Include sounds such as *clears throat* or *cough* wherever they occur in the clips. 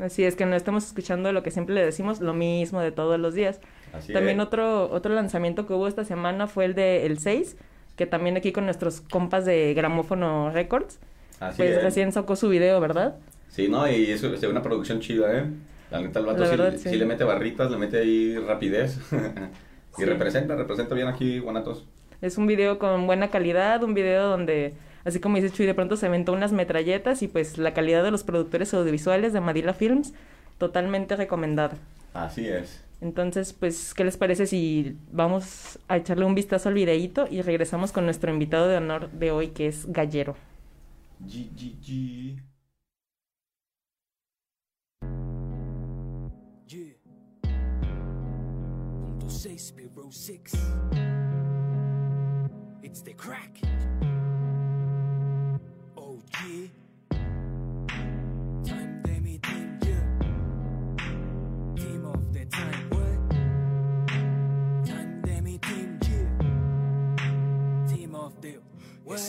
Así es que no estamos escuchando lo que siempre le decimos, lo mismo de todos los días. Así también es. otro otro lanzamiento que hubo esta semana fue el de El 6, que también aquí con nuestros compas de Gramófono Records, Así pues es. recién sacó su video, ¿verdad? Sí, no, y es, es una producción chida, ¿eh? La neta, el vato sí, verdad, sí sí. le mete barritas, le mete ahí rapidez. *laughs* y Sí. representa, representa bien aquí Guanatos. Es un video con buena calidad, un video donde, así como dice Chuy, de pronto se aventó unas metralletas y pues la calidad de los productores audiovisuales de Madila Films, totalmente recomendada. Así es. Entonces, pues, ¿qué les parece si vamos a echarle un vistazo al videíto y regresamos con nuestro invitado de honor de hoy, que es Gallero? G, G, G. Yeah. Punto 6, Bureau 6. It's the crack.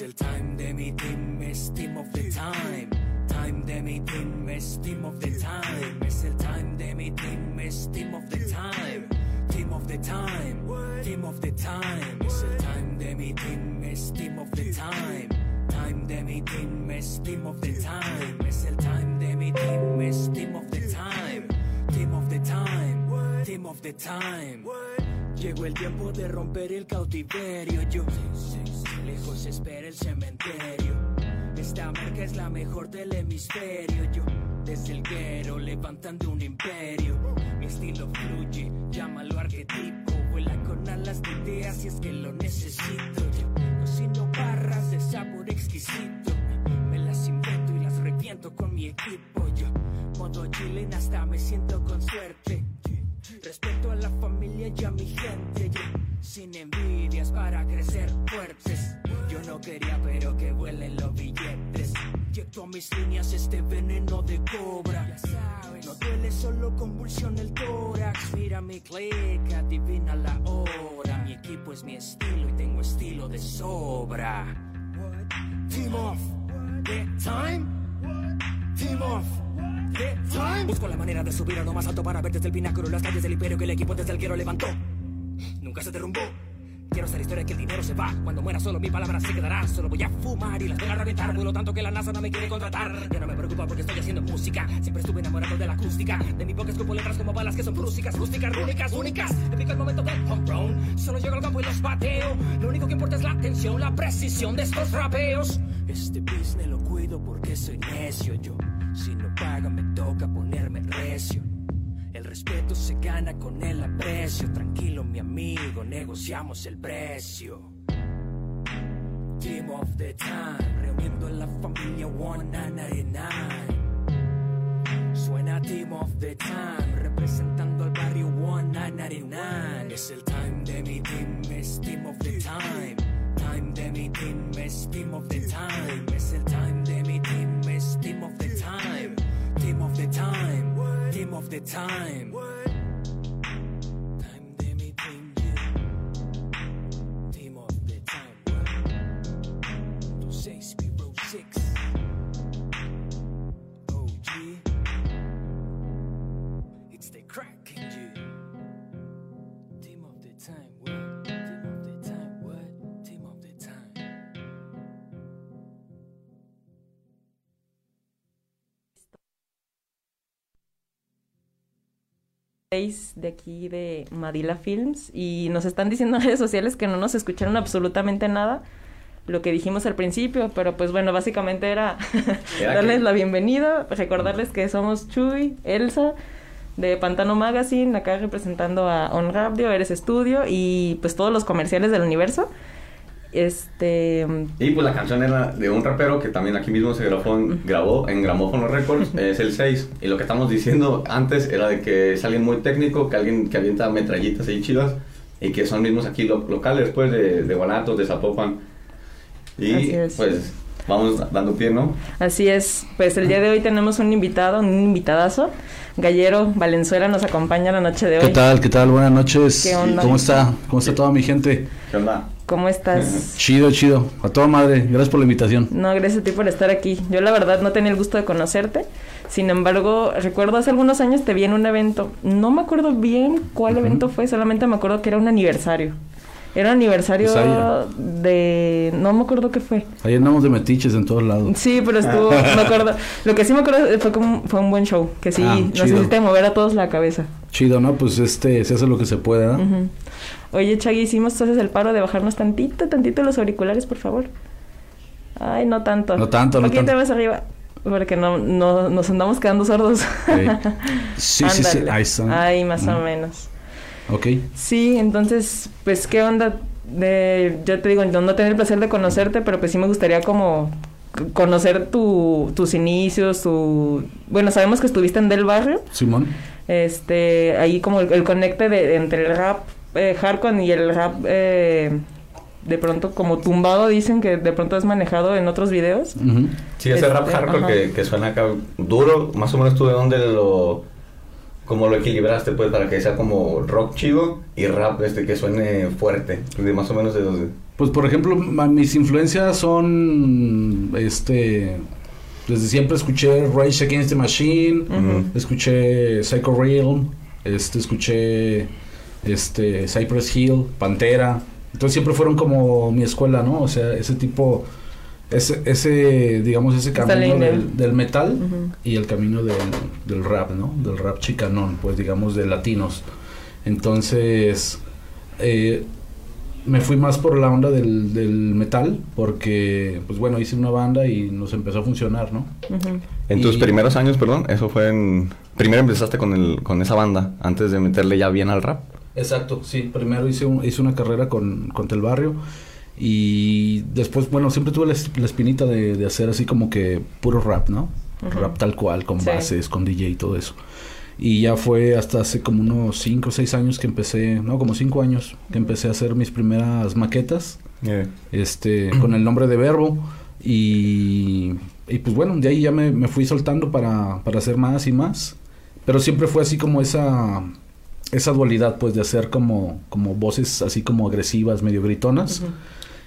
El time de mi team, es team of the time. Time de mi team, es team of the time. Es el time de mi team, es team of the time. Team of the time, team of the time. Es el time de mi team, es team of the time. Time de mi team, es team of the time. Es el time de mi team, es team of the time. Team of the time, team of the time. Llegó el tiempo de romper el cautiverio. Yo, lejos espera el cementerio. Esta marca es la mejor del hemisferio. Yo, desde el guero, levantando un imperio. Mi estilo fluye, llámalo arquetipo. Vuela con alas de ideas si es que lo necesito. Yo, cocino barras de sabor exquisito. Me las invento y las reviento con mi equipo. Yo, modo chilena hasta me siento con suerte. Respeto a la familia y a mi gente, yo, sin envidias para crecer fuertes. Yo no quería, pero que vuelen los billetes. Inyecto a mis líneas este veneno de cobra. Ya sabes, no duele, solo convulsiona el tórax. Mira mi click, adivina la hora. Mi equipo es mi estilo y tengo estilo de sobra. Team off, the time. Team off. the time. Busco la manera de subir a lo más alto para ver desde el pináculo las calles del imperio que el equipo desde el quiero levantó. Nunca se derrumbó. Quiero ser historia que el dinero se va. Cuando muera solo mi palabra se quedará. Solo voy a fumar y las voy a reventar. Vuelo tanto que la NASA no me quiere contratar. Ya no me preocupa porque estoy haciendo música. Siempre estuve enamorado de la acústica. De mi boca escupo letras como balas que son brúsicas, rústicas, rúnicas, únicas. Me pica el momento del home run. Solo llego al campo y los bateo. Lo único que importa es la atención, la precisión de estos rapeos. Este business lo cuido porque soy necio yo. Si no paga me toca ponerme recio. Respeto se gana con el aprecio. Tranquilo, mi amigo, negociamos el precio. Team of the time, reuniendo a la familia 199. Suena Team of the time, representando al barrio 199. Es el time de mi team, es Team of the time. Time de mi team, es Team of the time. Es el time de mi team, es Team of the time. Team of the time, of the time. Time de aquí de Madila Films y nos están diciendo en redes sociales que no nos escucharon absolutamente nada lo que dijimos al principio, pero pues bueno, básicamente era, *laughs* Era darles que- la bienvenida, recordarles que somos Chuy, Elsa de Pantano Magazine, acá representando a On Radio, Eres Estudio y pues todos los comerciales del universo. Este, Y pues la canción era de un rapero que también aquí mismo se grabó en, grabó en Gramófono Records, es el 6. Y lo que estamos diciendo antes era de que es alguien muy técnico, que alguien que avienta metrallitas ahí chidas y que son mismos aquí lo- locales, pues de, de Guanatos, de Zapopan. Y Así es. pues vamos dando pie, ¿no? Así es, pues el día de hoy tenemos un invitado, un invitadazo. Gallero Valenzuela nos acompaña la noche de hoy. ¿Qué tal? ¿Qué tal? Buenas noches. ¿Qué onda? ¿Cómo está? ¿Cómo está toda mi gente? ¿Qué onda? ¿Cómo estás? Chido, chido. A toda madre. Gracias por la invitación. No, gracias a ti por estar aquí. Yo la verdad no tenía el gusto de conocerte Sin embargo, recuerdo hace algunos años te vi en un evento. No me acuerdo bien cuál evento fue, solamente me acuerdo que era un aniversario. Era un aniversario Pues de... No me acuerdo qué fue. Ahí andamos de metiches en todos lados. Sí, pero estuvo... *laughs* me acuerdo... Lo que sí me acuerdo fue como fue un buen show. Que sí, Ah, nos hiciste mover a todos la cabeza. Chido, ¿no? Pues este, se hace lo que se puede, ¿no? Ujú. Oye, Chagui, hicimos entonces el paro de bajarnos tantito, tantito los auriculares, por favor. Ay, no tanto. No tanto, no tanto. más arriba. Porque no, no, nos andamos quedando sordos. *laughs* Sí, sí, sí. Ahí está. Ay, más o menos. Ok. Sí, entonces, pues, ¿qué onda? De, yo te digo, no, no tener el placer de conocerte, pero pues sí me gustaría como conocer tu, tus inicios, tu... Bueno, sabemos que estuviste en Del Barrio, Simón. este, ahí como el, el conecte de, entre el rap eh, hardcore y el rap eh, de pronto como tumbado, dicen que de pronto es manejado en otros videos. Ujú. Sí, ese rap Este, hardcore que, que suena acá duro, más o menos tú de dónde lo... Como lo equilibraste, pues, para que sea como rock chido y rap este que suene fuerte. De más o menos de donde... Pues por ejemplo, mis influencias son este desde siempre escuché Rage Against the Machine, escuché Psycho Realm, este escuché este Cypress Hill, Pantera. Entonces siempre fueron como mi escuela, ¿no? O sea, ese tipo ese ese digamos ese camino del, del metal y el camino del, del rap, ¿no? Del rap chicanón, pues digamos de latinos. Entonces, eh, me fui más por la onda del, del metal, porque, pues bueno, hice una banda y nos empezó a funcionar, ¿no? En tus primeros años, perdón, eso fue en... Primero empezaste con, el, con esa banda, antes de meterle ya bien al rap. Exacto, sí. Primero hice, un- hice una carrera con, con Tel Barrio y después, bueno, siempre tuve la, es- la espinita de, de hacer así como que puro rap, ¿no? Rap tal cual, con Sí. bases, con DJ y todo eso. Y ya fue hasta hace como unos 5 o 6 años que empecé, no, como 5 años, que empecé a hacer mis primeras maquetas, este, con el nombre de Verbo. Y, y pues bueno, de ahí ya me, me fui soltando para, para hacer más y más. Pero siempre fue así como esa, esa dualidad, pues de hacer como, como voces así como agresivas, medio gritonas.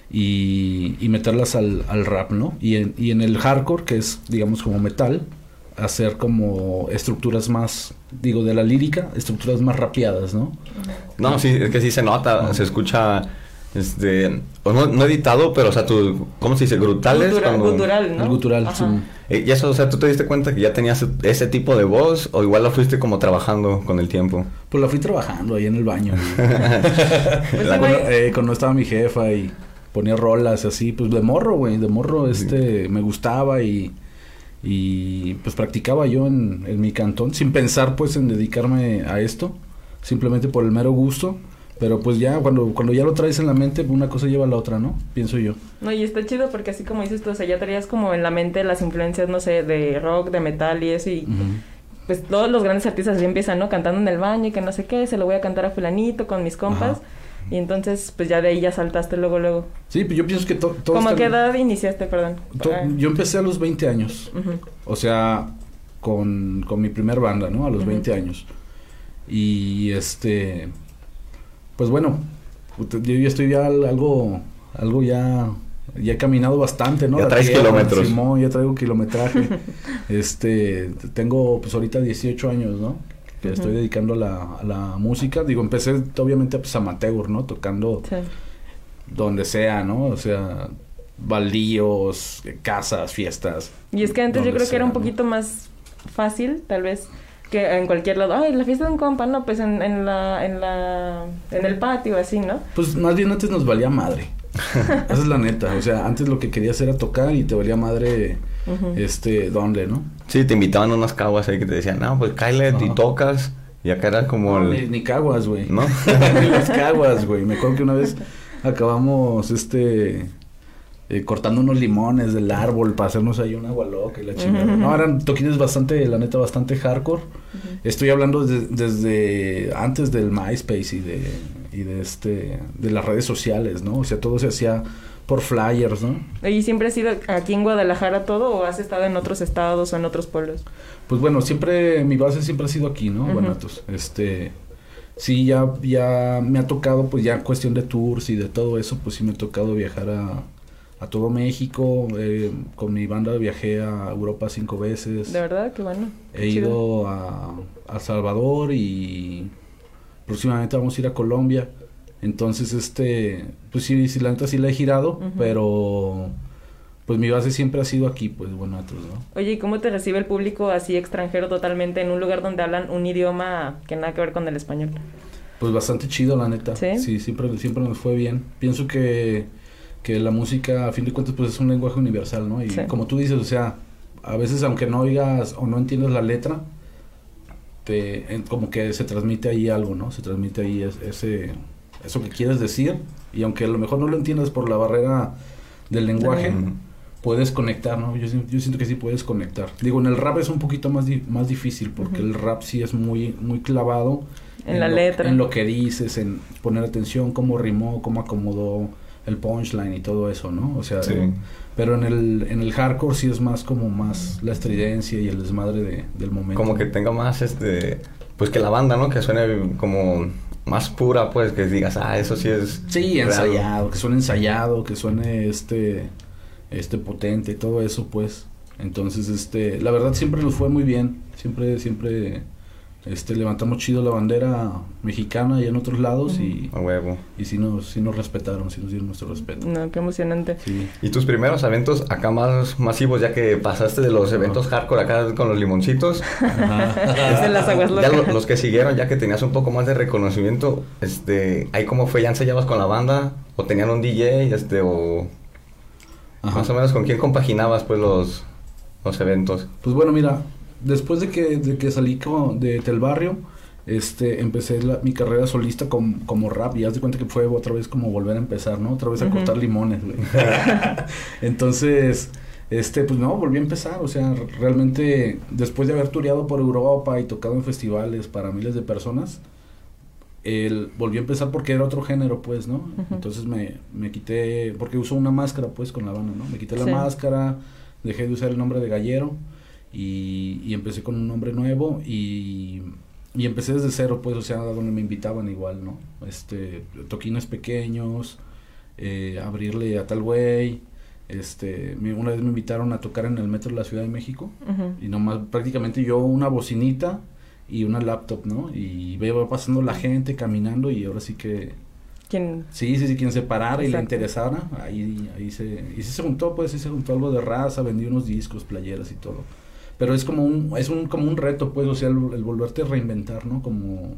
Y, y meterlas al, al rap, ¿no? Y en, y en el hardcore, que es, digamos, como metal, hacer como estructuras más, digo, de la lírica, estructuras más rapeadas, ¿no? No, sí, es que sí se nota, se escucha, este, o no, no editado, pero o sea, tu, ¿cómo se dice? Grutales. Gutural, cuando- gutural, ¿no? El gutural, Ajá. sí. Eh, Y eso, o sea, ¿tú te diste cuenta que ya tenías ese tipo de voz o igual lo fuiste como trabajando con el tiempo? Pues la fui trabajando ahí en el baño. *laughs* Pues La- sí, cuando, güey. eh, cuando estaba mi jefa y ponía rolas así, pues de morro, güey, de morro este me gustaba y, y pues practicaba yo en, en mi cantón sin pensar pues en dedicarme a esto, simplemente por el mero gusto, pero pues ya cuando cuando ya lo traes en la mente, una cosa lleva a la otra, ¿no? Pienso yo. No, y está chido porque así como dices tú, o sea, ya traías como en la mente las influencias, no sé, de rock, de metal y eso, y pues todos los grandes artistas así empiezan, ¿no? Cantando en el baño y que no sé qué, se lo voy a cantar a fulanito con mis compas. Ajá. Y entonces, pues ya de ahí ya saltaste luego, luego. Sí, pues yo pienso que to- todo ¿Cómo a qué edad iniciaste, perdón? to- Ah, yo empecé a los 20 años. O sea, con, con mi primer banda, ¿no? A los Ujú. 20 años. Y este, pues bueno, yo ya estoy ya al- algo, algo ya, ya he caminado bastante, ¿no? Ya traes tierra, kilómetros. Simón, ya traigo kilometraje. *laughs* este, tengo pues ahorita 18 años, ¿no? Que estoy dedicando a la, a la música. Digo, empecé obviamente pues amateur, ¿no? Tocando Sí. donde sea, ¿no? O sea, baldíos, casas, fiestas. Y es que antes yo creo que era un poquito más fácil, tal vez, que en cualquier lado. Ay, la fiesta de un compa, no, pues en, en la, en la, en el patio, así, ¿no? Pues más bien antes nos valía madre. *laughs* Esa es la neta. O sea, antes lo que querías era tocar y te valía madre, este, ¿dónde, no? Sí, te invitaban a unas caguas ahí que te decían, no, pues cáele y Ajá. tocas. Y acá era como No, el... ni, ni caguas, güey. ¿No? *laughs* ni las caguas, güey. Me acuerdo que una vez acabamos, este, eh, cortando unos limones del árbol para hacernos ahí un agua loca y la chingada. Ujú. No, eran toquines bastante, la neta, bastante hardcore. Estoy hablando de- desde antes del MySpace y de, y de este, de las redes sociales, ¿no? O sea, todo se hacía por flyers, ¿no? ¿Y siempre has ido aquí en Guadalajara todo o has estado en otros estados o en otros pueblos? Pues bueno, siempre, mi base siempre ha sido aquí, ¿no? Ujú. Guanatos. Este, sí, ya, ya me ha tocado, pues ya en cuestión de tours y de todo eso, pues sí me ha tocado viajar a, a todo México. eh, con mi banda viajé a Europa cinco veces. De verdad, qué bueno. He Qué ido a, a Salvador y próximamente vamos a ir a Colombia. Entonces, este, pues sí, sí, la neta sí la he girado, pero pues mi base siempre ha sido aquí, pues Guanatos, ¿no? Oye, ¿y cómo te recibe el público así extranjero totalmente en un lugar donde hablan un idioma que nada que ver con el español? Pues bastante chido, la neta. ¿Sí? siempre, siempre nos fue bien. Pienso que, que la música, a fin de cuentas, pues es un lenguaje universal, ¿no? Y Sí. como tú dices, o sea, a veces aunque no oigas o no entiendas la letra, te, en- como que se transmite ahí algo, ¿no? Se transmite ahí es- ese, eso que quieres decir. Y aunque a lo mejor no lo entiendas por la barrera del lenguaje, puedes conectar, ¿no? Yo, yo siento que sí puedes conectar. Digo, en el rap es un poquito más, di- más difícil porque Ujú. el rap sí es muy, muy clavado En la lo- letra. En lo que dices, en poner atención, cómo rimó, cómo acomodó el punchline y todo eso, ¿no? O sea, Sí. pero en el, en el hardcore sí es más como más la estridencia y el desmadre de, del momento. Como que tenga más, este, pues que la banda, ¿no? Que suene como más pura, pues, que digas, ah, eso sí es... Sí, real". ensayado, que suene ensayado, que suene este, este potente y todo eso, pues. Entonces, este, la verdad siempre nos fue muy bien, siempre, siempre, este, levantamos chido la bandera mexicana y en otros lados y, A huevo. y sí nos, sí nos respetaron, sí nos dieron nuestro respeto. No, qué emocionante. Sí. ¿Y tus primeros eventos acá más masivos, ya que pasaste de los eventos hardcore acá con los limoncitos? De las aguas ya locas. lo- los que siguieron, ya que tenías un poco más de reconocimiento, este, ahí cómo fue, ya ensayabas con la banda, o tenían un DJ, este, o Ajá. más o menos con quién compaginabas pues los, los eventos. Pues bueno, mira, después de que, de que salí como de Tel Barrio, este, empecé la- mi carrera solista com- como rap y haz de cuenta que fue otra vez como volver a empezar, ¿no? Otra vez a cortar limones, güey. *laughs* *laughs* Entonces, este, pues no, volví a empezar, o sea, realmente después de haber tureado por Europa y tocado en festivales para miles de personas, el, volví a empezar porque era otro género, pues, ¿no? Entonces me, me quité, porque uso una máscara, pues, con la banda, ¿no? Me quité la Sí. máscara, dejé de usar el nombre de Gallero y, y empecé con un nombre nuevo y, y empecé desde cero, pues, o sea, donde me invitaban igual, ¿no? Este, toquines pequeños, eh, abrirle a tal güey, este, me- una vez me invitaron a tocar en el metro de la Ciudad de México y nomás prácticamente yo una bocinita y una laptop, ¿no? Y veo pasando la gente caminando y ahora sí que ¿Quién? sí, sí, sí, quien se parara y le interesara, ahí, ahí se, y sí se juntó, pues sí se juntó algo de raza, vendí unos discos, playeras y todo. Pero es como un, es un, como un reto, pues, o sea, el, volverte a reinventar, ¿no? Como,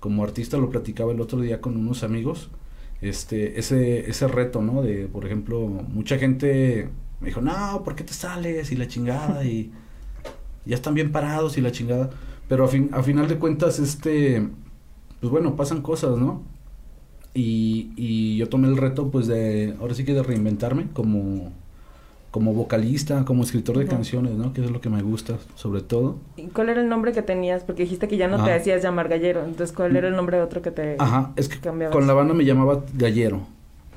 como artista lo platicaba el otro día con unos amigos, este, ese, ese reto, ¿no? De, por ejemplo, mucha gente me dijo, no, ¿por qué te sales? Y la chingada, y ya están bien parados y la chingada. Pero a, fin, a final de cuentas, este, pues bueno, pasan cosas, ¿no? Y, y yo tomé el reto, pues, de, ahora sí que de reinventarme como, como vocalista, como escritor de canciones, ¿no? Que es lo que me gusta, sobre todo. ¿Y ¿Cuál era el nombre que tenías? Porque dijiste que ya no te hacías llamar gallero. Entonces, ¿cuál era el nombre de otro que te Ajá, es que cambiabas? con la banda me llamaba Gallero,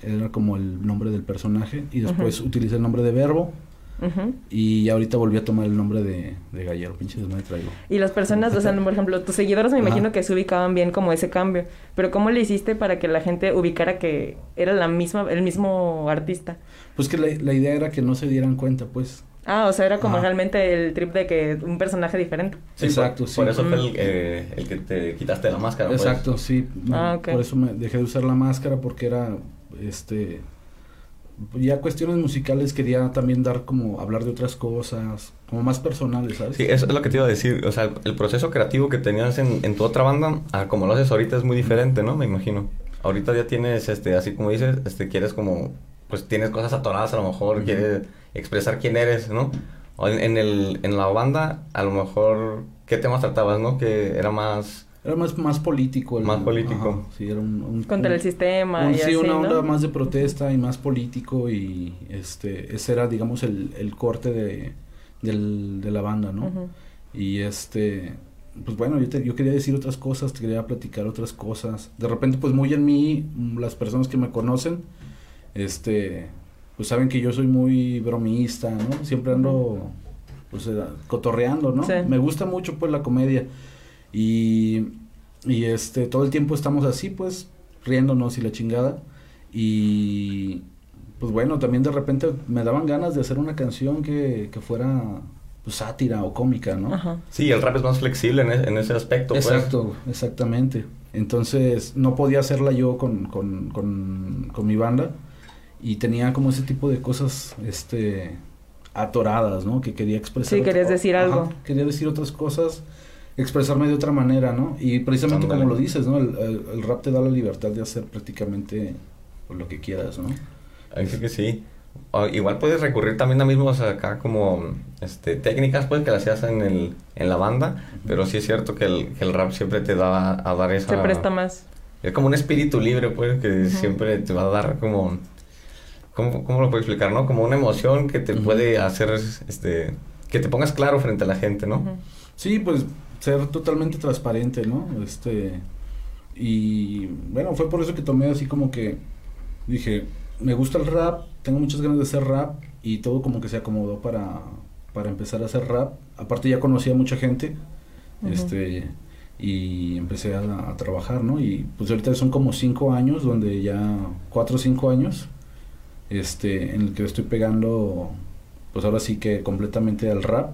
era como el nombre del personaje, y después utilicé el nombre de Verbo, Ujú. y ahorita volví a tomar el nombre de, de Gallero, pinche desmadre traigo. Y las personas, o sea, por ejemplo, tus seguidores me Ajá. imagino que se ubicaban bien como ese cambio. Pero ¿cómo le hiciste para que la gente ubicara que era la misma, el mismo artista? Pues que la, la idea era que no se dieran cuenta, pues. Ah, o sea, era como Ajá. realmente el trip de que un personaje diferente. Sí, Exacto, por, sí. Por eso fue el, eh, el que te quitaste la máscara. pues. Exacto, sí. Ah, no, ok. Por eso me dejé de usar la máscara porque era, este, ya cuestiones musicales quería también dar como hablar de otras cosas, como más personales, ¿sabes? Sí, eso es lo que te iba a decir. O sea, el proceso creativo que tenías en, en tu otra banda, a como lo haces ahorita es muy diferente, ¿no? Me imagino. Ahorita ya tienes, este, así como dices, este, quieres como, pues tienes cosas atoradas a lo mejor, quieres expresar quién eres, ¿no? O en, en el, en la banda, a lo mejor, ¿qué temas tratabas, no? Que era más... Era más, más político. el- Más político. ajá, sí, era un... un- Contra un- el sistema un- y sí, así, una ¿no? onda más de protesta y más político y este ese era digamos el, el corte de, del- de la banda, ¿no? Y este pues bueno, yo, te- yo quería decir otras cosas, te quería platicar otras cosas. De repente pues muy en mí mm, las personas que me conocen este pues saben que yo soy muy bromista, ¿no? Siempre ando pues eh, cotorreando, ¿no? Sí. Me gusta mucho pues la comedia. Y y este todo el tiempo estamos así pues riéndonos y la chingada y pues bueno, también de repente me daban ganas de hacer una canción que, que fuera pues, sátira o cómica, ¿no? Ajá. Sí, el rap es más flexible en, e- en ese aspecto. pues. Exacto, exactamente. Entonces no podía hacerla yo con, con, con, con mi banda y tenía como ese tipo de cosas este atoradas, ¿no? Que quería expresar. Sí, otra- querías decir Ajá, algo. quería decir otras cosas, expresarme de otra manera, ¿no? Y precisamente como lo dices, ¿no? El, el- el rap te da la libertad de hacer prácticamente lo que quieras, ¿no? Sí que sí. O igual puedes recurrir también a mismos acá como este, técnicas pues que las hacías en, el, en la banda, pero sí es cierto que el, que el rap siempre te da a dar esa... Se presta más. Es como un espíritu libre pues que siempre te va a dar como... ¿cómo, ¿Cómo lo puedo explicar, no? Como una emoción que te puede hacer este... Que te pongas claro frente a la gente, ¿no? Sí, pues ser totalmente transparente, ¿no? Este y bueno, fue por eso que tomé así como que dije, me gusta el rap, tengo muchas ganas de hacer rap y todo como que se acomodó para para empezar a hacer rap. Aparte ya conocía a mucha gente. Este y empecé a, a trabajar, ¿no? Y pues ahorita son como cinco años, donde ya cuatro o cinco años, este, en el que estoy pegando, pues ahora sí que completamente al rap,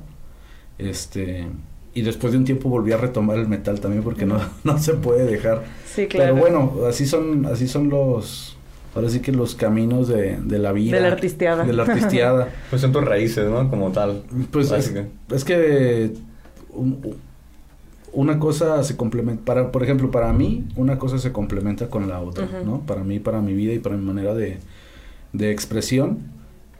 este, y después de un tiempo volví a retomar el metal también porque no, *laughs* no se puede dejar. Sí, claro. Pero bueno, así son, así son los, ahora sí que los caminos de, de la vida. De la artisteada. De la artisteada. *laughs* Pues son tus raíces, ¿no? Como tal. Pues es, Básica. es que un- una cosa se complementa, para, por ejemplo, para mí, una cosa se complementa con la otra. ¿no? Para mí, para mi vida y para mi manera de, de expresión,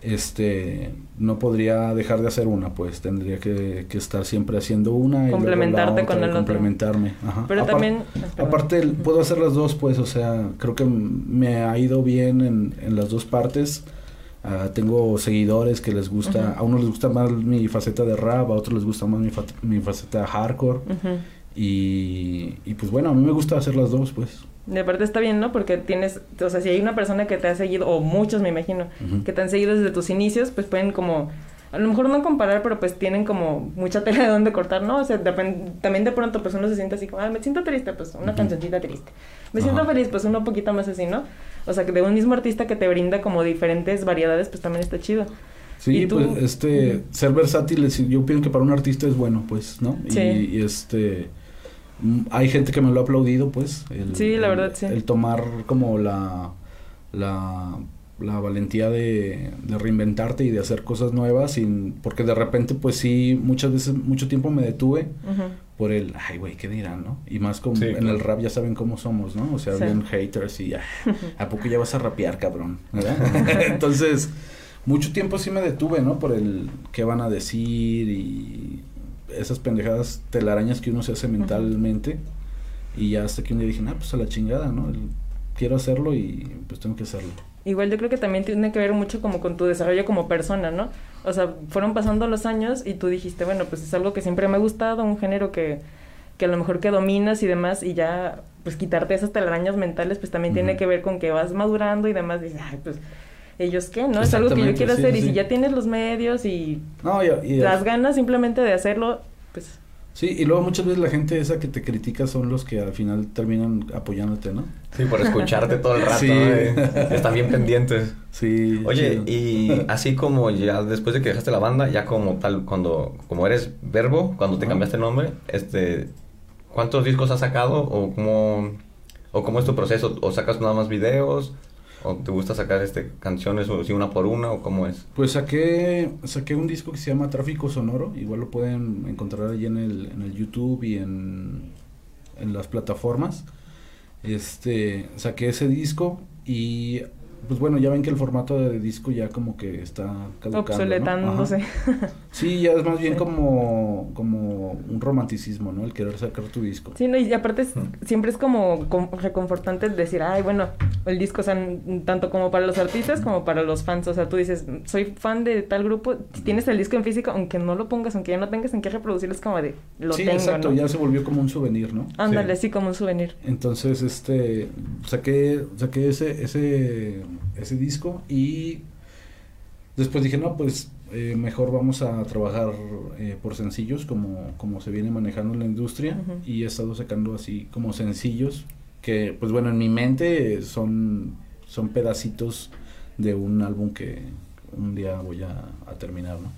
este, no podría dejar de hacer una, pues tendría que, que estar siempre haciendo una y Complementarte con otra el otro. complementarme. Ajá. Pero Apar- también... Aparte, puedo hacer las dos, pues, o sea, creo que me ha ido bien en, en las dos partes. Ah, tengo seguidores que les gusta, a unos les gusta más mi faceta de rap, a otros les gusta más mi, fa- mi faceta hardcore. Y, y pues bueno, a mí me gusta hacer las dos, pues. De aparte está bien, ¿no? Porque tienes, o sea, si hay una persona que te ha seguido, o muchos me imagino, que te han seguido desde tus inicios, pues pueden como, a lo mejor no comparar, pero pues tienen como mucha tela de dónde cortar, ¿no? O sea, también de pronto pues uno se siente así como, ah, me siento triste, pues una Ujú. cancioncita triste. Me siento feliz, pues uno un poquito más así, ¿no? O sea, que de un mismo artista que te brinda como diferentes variedades, pues también está chido. Sí, ¿Y pues este, ser versátil, es- yo pienso que para un artista es bueno, pues, ¿no? Sí. Y, y, este, hay gente que me lo ha aplaudido, pues. El, Sí, la el- verdad, sí. El tomar como la, la, la valentía de, de reinventarte y de hacer cosas nuevas, sin, porque de repente, pues sí, muchas veces, mucho tiempo me detuve por el, ay, güey, ¿qué dirán, no? Y más como Sí, en claro. el rap ya saben cómo somos, ¿no? O sea, Sí. bien haters y, "Ah, *laughs* ¿a poco ya vas a rapear, cabrón? ¿Verdad? *laughs* Entonces, mucho tiempo sí me detuve, ¿no? Por el qué van a decir y esas pendejadas telarañas que uno se hace mentalmente. Y ya hasta que un día dije, ah, pues a la chingada, ¿no? El- quiero hacerlo y pues tengo que hacerlo. Igual yo creo que también tiene que ver mucho como con tu desarrollo como persona, ¿no? O sea, fueron pasando los años y tú dijiste, bueno, pues es algo que siempre me ha gustado, un género que, que a lo mejor que dominas y demás, y ya, pues quitarte esas telarañas mentales, pues también tiene que ver con que vas madurando y demás, dices, ay, pues, ¿ellos qué? ¿No? Es algo que yo quiero sí, hacer, sí, y si sí. ya tienes los medios y No, y, y- las ganas simplemente de hacerlo, pues... Sí, y luego muchas veces la gente esa que te critica son los que al final terminan apoyándote, ¿no? Sí, por escucharte todo el rato. Sí. Eh, Están bien pendientes. Sí. Oye, chido. y así como ya después de que dejaste la banda, ya como tal, cuando como eres verbo, cuando te Ajá. cambiaste el nombre, este, ¿cuántos discos has sacado o cómo, o cómo es tu proceso? ¿O sacas nada más videos? ¿O te gusta sacar este canciones o si una por una o cómo es? Pues saqué, saqué un disco que se llama Tráfico Sonoro, igual lo pueden encontrar allí en el, en el YouTube y en, en las plataformas. Este, saqué ese disco y pues bueno, ya ven que el formato de disco ya como que está caducando. Obsoletándose. Sí, ya es más bien Sí. como, como un romanticismo, ¿no? El querer sacar tu disco. Sí, no, y aparte es- siempre es como com- reconfortante el decir, ay, bueno, el disco, o sea, tanto como para los artistas como para los fans. O sea, tú dices, soy fan de tal grupo, tienes el disco en físico, aunque no lo pongas, aunque ya no tengas en qué reproducirlo, es como de, lo sí, tengo, exacto, ¿no? ya se volvió como un souvenir, ¿no? Ándale, Sí. sí, como un souvenir. Entonces, este, saqué, saqué ese, ese, ese disco y después dije, no, pues eh, mejor vamos a trabajar eh, por sencillos como, como se viene manejando en la industria y he estado sacando así como sencillos que, pues bueno, en mi mente son, son pedacitos de un álbum que un día voy a, a terminar, ¿no?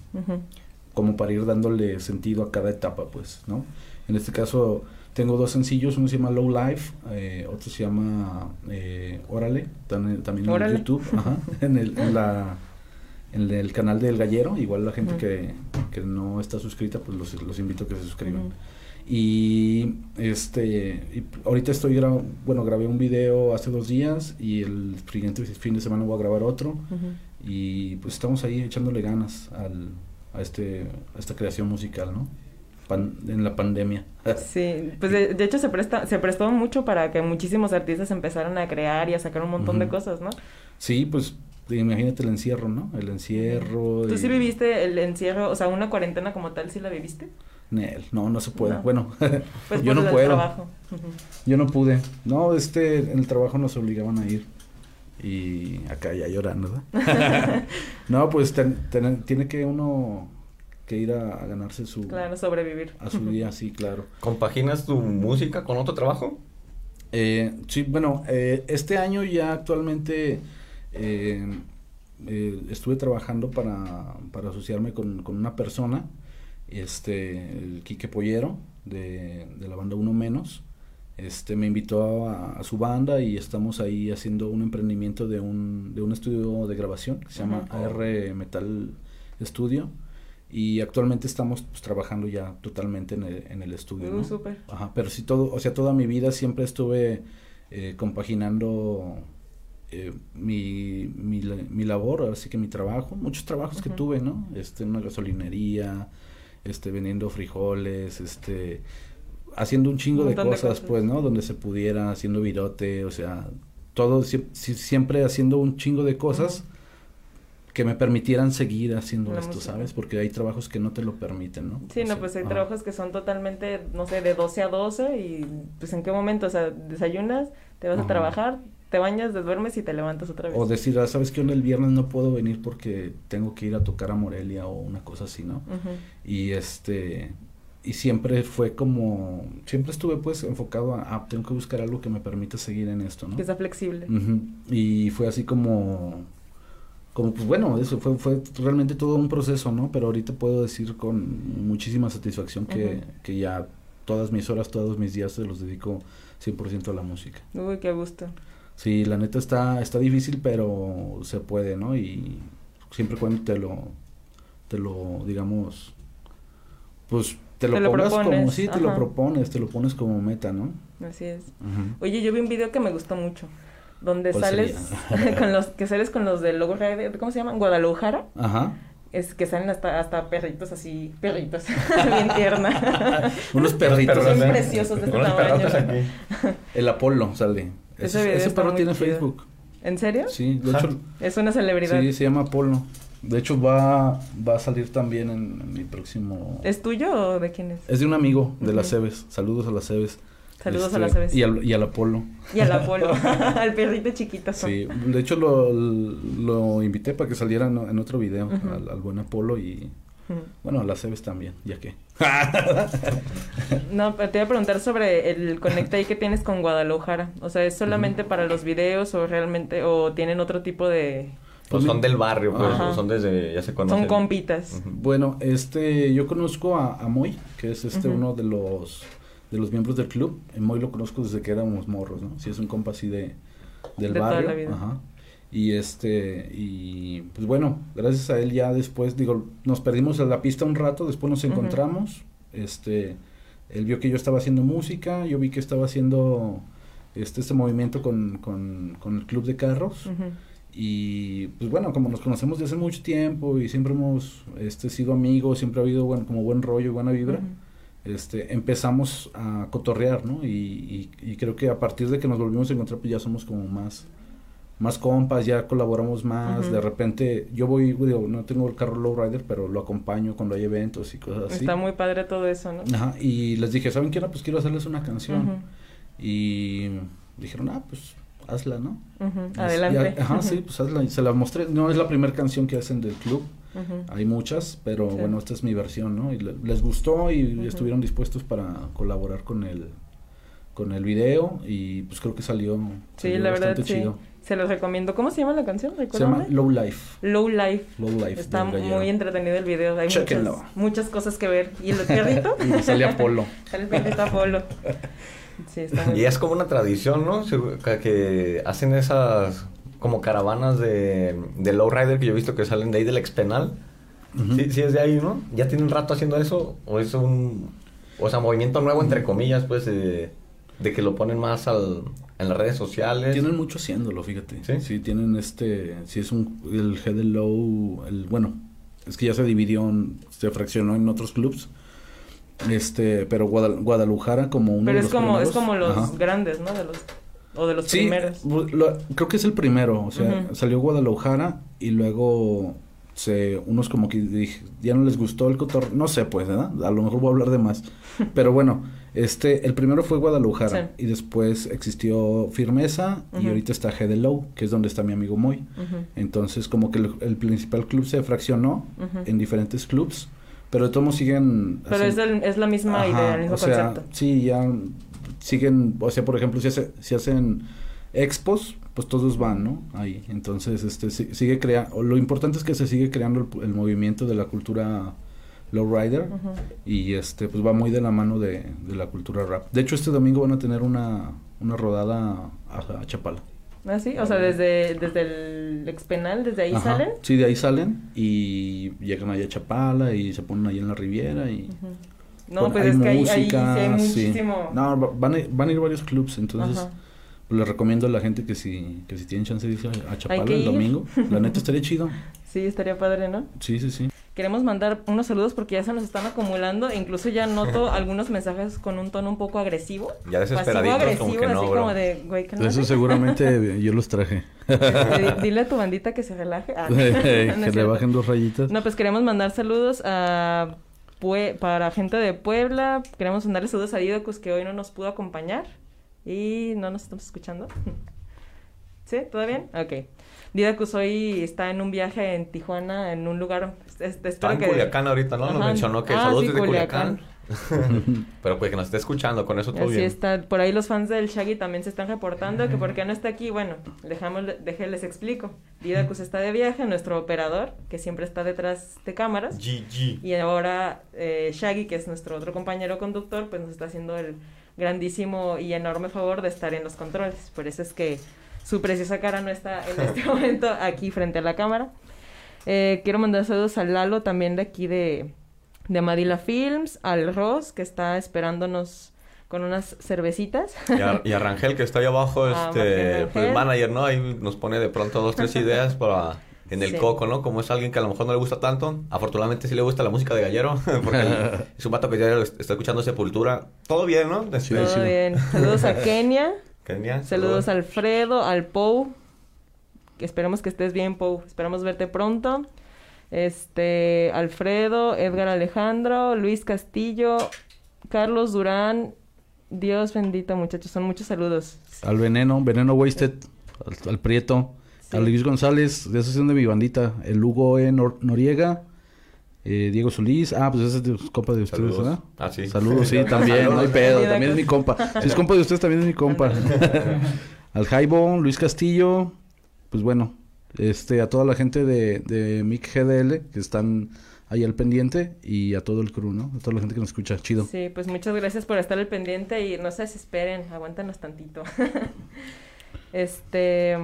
Como para ir dándole sentido a cada etapa, pues, ¿no? En este caso tengo dos sencillos, uno se llama Low Life, eh, otro se llama eh, Órale, tan- también en. YouTube, ajá, en, el, en, la, en el canal del Gallero, igual la gente que, que no está suscrita, pues los, los invito a que se suscriban. Y este y ahorita estoy gra- bueno, grabé un video hace dos días y el siguiente fin de semana voy a grabar otro y pues estamos ahí echándole ganas al, a este a esta creación musical, ¿no? Pan- en la pandemia. *laughs* Sí, pues de, de hecho se presta, se prestó mucho para que muchísimos artistas empezaran a crear y a sacar un montón de cosas, ¿no? Sí, pues imagínate el encierro, ¿no? El encierro. ¿Tú y- sí viviste el encierro, o sea, una cuarentena como tal, sí la viviste? No, no se puede. No. Bueno, *laughs* Pues *laughs* yo no puedo. trabajo. Ujú. Yo no pude. No, este, en el trabajo nos obligaban a ir. Y acá ya llorando, ¿verdad? no, pues ten- ten- tiene que uno que ir a, a ganarse su... Claro, sobrevivir. A su día, sí, claro. *laughs* ¿Compaginas tu música con otro trabajo? Eh, sí, bueno, eh, este año ya actualmente eh, eh, estuve trabajando para, para asociarme con, con una persona, este, el Quique Pollero, de, de la banda Uno Menos. Este, me invitó a, a su banda y estamos ahí haciendo un emprendimiento de un, de un estudio de grabación que se llama. AR Metal Studio. Y actualmente estamos pues, trabajando ya totalmente en el, en el estudio. ¿no? súper. Ajá, pero sí todo, o sea, toda mi vida siempre estuve eh, compaginando eh, mi, mi, mi labor, así que mi trabajo, muchos trabajos que tuve, ¿no? Este, en una gasolinería, este, vendiendo frijoles, este, haciendo un chingo Un de cosas, pues, ¿no? Donde se pudiera, haciendo virote, o sea, todo, sie- siempre haciendo un chingo de cosas. Que me permitieran seguir haciendo La esto, música. ¿sabes? Porque hay trabajos que no te lo permiten, ¿no? Sí, O no, sea, pues hay trabajos que son totalmente, no sé, de 12 a 12 y pues en qué momento, o sea, desayunas, te vas a trabajar, te bañas, te duermes y te levantas otra vez. O decir, ah, ¿sabes qué? El viernes no puedo venir porque tengo que ir a tocar a Morelia o una cosa así, ¿no? Y este, y siempre fue como, siempre estuve pues enfocado a, ah, tengo que buscar algo que me permita seguir en esto, ¿no? Que sea flexible. Ujú. Y fue así como, como pues bueno, eso fue, fue realmente todo un proceso, ¿no? Pero ahorita puedo decir con muchísima satisfacción que, que ya todas mis horas, todos mis días se los dedico 100% a la música. Uy, qué gusto. Sí, la neta está, está difícil, pero se puede, ¿no? Y siempre cuando te lo, te lo, digamos, pues te lo Te lo pongas como, sí, te lo propones, te lo pones como meta, ¿no? Así es. Oye, yo vi un video que me gustó mucho, donde ¿Cuál sales *laughs* con los que sales con los del logo Rider, ¿cómo se llaman? Guadalajara. Ajá. Es que salen hasta hasta perritos así, perritos, *laughs* bien tierna. *laughs* Unos perritos. Son ¿eh? preciosos de este Unos tamaño. aquí. El Apolo sale. Ese perro tiene chido. Facebook. ¿En serio? Sí, de Ajá. hecho, Es una celebridad. sí, se llama Apolo. De hecho, va, va a salir también en, en mi próximo... ¿Es tuyo o de quién es? Es de un amigo de las. Cebes. Saludos a las Cebes. Saludos Este, a las aves. Y al, y al Apolo. Y al Apolo, *laughs* *laughs* al perrito chiquito. Sí, de hecho lo, lo invité para que saliera en, en otro video al, al buen Apolo y bueno, a las Cebes también, ya que. *laughs* No, pero te iba a preguntar sobre el conecte ahí que tienes con Guadalajara. O sea, ¿es solamente para los videos o realmente, o tienen otro tipo de... Pues son del barrio, pues, Ajá. son desde, ya se conocen. Son compitas? Bueno, este, yo conozco a, a Moy, que es este uno de los de los miembros del club. A Moy lo conozco desde que éramos morros, ¿no? Sí, es un compa así de del De toda barrio. la vida. Ajá. Y este, y pues bueno, gracias a él ya después, digo, nos perdimos en la pista un rato, después nos encontramos, este, él vio que yo estaba haciendo música, yo vi que estaba haciendo este, este movimiento con, con, con el club de carros. Y pues bueno, como nos conocemos desde hace mucho tiempo y siempre hemos este, sido amigos, siempre ha habido bueno, como buen rollo y buena vibra. Este, empezamos a cotorrear, ¿no? Y, y, y creo que a partir de que nos volvimos a encontrar, pues ya somos como más, más compas, ya colaboramos más, de repente yo voy, digo, no tengo el carro lowrider, pero lo acompaño cuando hay eventos y cosas así. Está muy padre todo eso, ¿no? Ajá, y les dije, ¿saben qué era? Pues quiero hacerles una canción. Y dijeron, ah, pues hazla, ¿no? Y- Adelante. y- ajá, sí, pues hazla. Y se la mostré. No es la primera canción que hacen del club. Hay muchas, pero Sí. bueno, esta es mi versión, ¿no? Y le- les gustó y estuvieron dispuestos para colaborar con el con el video y pues creo que salió, Sí, salió la verdad, bastante sí. chido. Se los recomiendo. ¿Cómo se llama la canción? Se llama. Low Life. Low Life. Low Life. Está muy entretenido el video. Hay muchas, muchas cosas que ver. ¿Y el perrito? *laughs* Y *laughs* sale Apolo. Sale el perrito Apolo. Sí, está muy Y es como una tradición, ¿no? Que hacen esas como caravanas de, de lowrider que yo he visto que salen de ahí del expenal. Ujú. sí, sí es de ahí, ¿no? ¿Ya tienen rato haciendo eso? ¿O es un... O sea, movimiento nuevo, entre comillas, pues, de, de que lo ponen más al, en las redes sociales? Tienen mucho haciéndolo, fíjate. ¿Sí? Sí, tienen este, sí es un, el Head and Low, el, bueno, es que ya se dividió, en- se fraccionó en otros clubs. Este, pero Guadal- Guadalujara como uno Pero de es los como, es primeros. como los Ajá. grandes, ¿no? De los, o de los Sí, primeros. lo- creo que es el primero, o sea, Ujú. salió Guadalajara y luego se unos como que dije, ya no les gustó el cotor, no sé pues, ¿verdad? A lo mejor voy a hablar de más. *laughs* Pero bueno, este el primero fue Guadalajara Sí. y después existió Firmeza y Ujú. ahorita está Low, que es donde está mi amigo Moy. Ujú, Entonces, como que el, el principal club se fraccionó en diferentes clubs, pero de todos siguen Pero es, haciendo- el- es la misma Ajá, idea, el mismo o sea, concepto. sí, ya siguen, o sea, por ejemplo, si, hace- si hacen expos, pues todos van, ¿no? Ahí. Entonces, este, si- sigue creando, lo importante es que se sigue creando el, el movimiento de la cultura lowrider Ujú. y este, pues va muy de la mano de, de la cultura rap. De hecho, este domingo van a tener una, una rodada a, a Chapala. ¿Ah, sí? O sea, desde, desde el expenal, desde ahí Ajá. salen. Sí, de ahí salen y llegan allá a Chapala y se ponen ahí en la Riviera y... No, pues es que ahí, ahí sí música, hay sí. muchísimo. No, va- van a, van a ir varios clubs, entonces Ajá. les recomiendo a la gente que si, que si tienen chance de irse a, Chapala el ir. domingo. La neta *laughs* estaría chido. Sí, estaría padre, ¿no? Sí, sí, sí. Queremos mandar unos saludos porque ya se nos están acumulando. Incluso ya noto *laughs* algunos mensajes con un tono un poco agresivo. Ya desesperaditos, Pasivo, como agresivo, que no, así bro. como de, güey, que no Eso seguramente *laughs* yo los traje. Dile a tu bandita que se relaje. Ah, no que le bajen dos rayitas. No, pues queremos mandar saludos a Pue- para gente de Puebla. Queremos mandarle saludos a Didocus que hoy no nos pudo acompañar. Y no nos estamos escuchando. *laughs* ¿Sí? ¿Todo bien? Ok. Didocus hoy está en un viaje en Tijuana, en un lugar... es- Está en que... Culiacán ahorita, ¿no? Nos mencionó que Ah, saludos sí, desde Culiacán. Culiacán. *laughs* Pero pues que nos esté escuchando, con eso todo Así bien. está. Por ahí los fans del Shaggy también se están reportando que por qué no está aquí. Bueno, dejamos, déjenles explico. Didacus está de viaje, nuestro operador, que siempre está detrás de cámaras. GG. Y ahora eh, Shaggy, que es nuestro otro compañero conductor, pues nos está haciendo el grandísimo y enorme favor de estar en los controles. Por eso es que su preciosa cara no está en este *laughs* momento aquí frente a la cámara. Eh, quiero mandar saludos al Lalo también de aquí de, de Madila Films, al Ross, que está esperándonos con unas cervecitas. Y a, y a Rangel, que está ahí abajo, *laughs* Ah, este, pues Rangel. manager, ¿no? Ahí nos pone de pronto dos, tres *laughs* ideas para en el Sí. coco, ¿no? Como es alguien que a lo mejor no le gusta tanto, afortunadamente sí le gusta la música de Gallero, *laughs* porque es un vato que ya está escuchando Sepultura. Todo bien, ¿no? Este, Sí, Todo sí. bien. Saludos a Kenia. Kenia, Saludos a Alfredo, al Pou. Que esperemos que estés bien, Pou. Esperamos verte pronto. Este, Alfredo, Edgar Alejandro, Luis Castillo, Carlos Durán. Dios bendito, muchachos. Son muchos saludos. Al Veneno, Veneno Wasted, al, al Prieto, Sí. a Luis González, de asociación de mi bandita, el Hugo E. Nor- Noriega, eh, Diego Solís, ah, pues ese es de, compa de ustedes, Saludos. ¿verdad? Ah, sí. Saludos, sí, *laughs* también, no hay pedo, también es mi compa. Si es compa de ustedes, también es mi compa. *laughs* al Jaibo, Luis Castillo, pues bueno, este, a toda la gente de, de MIC GDL que están ahí al pendiente y a todo el crew, ¿no? A toda la gente que nos escucha, chido. Sí, pues muchas gracias por estar al pendiente y no se desesperen, aguántanos tantito. *laughs* este.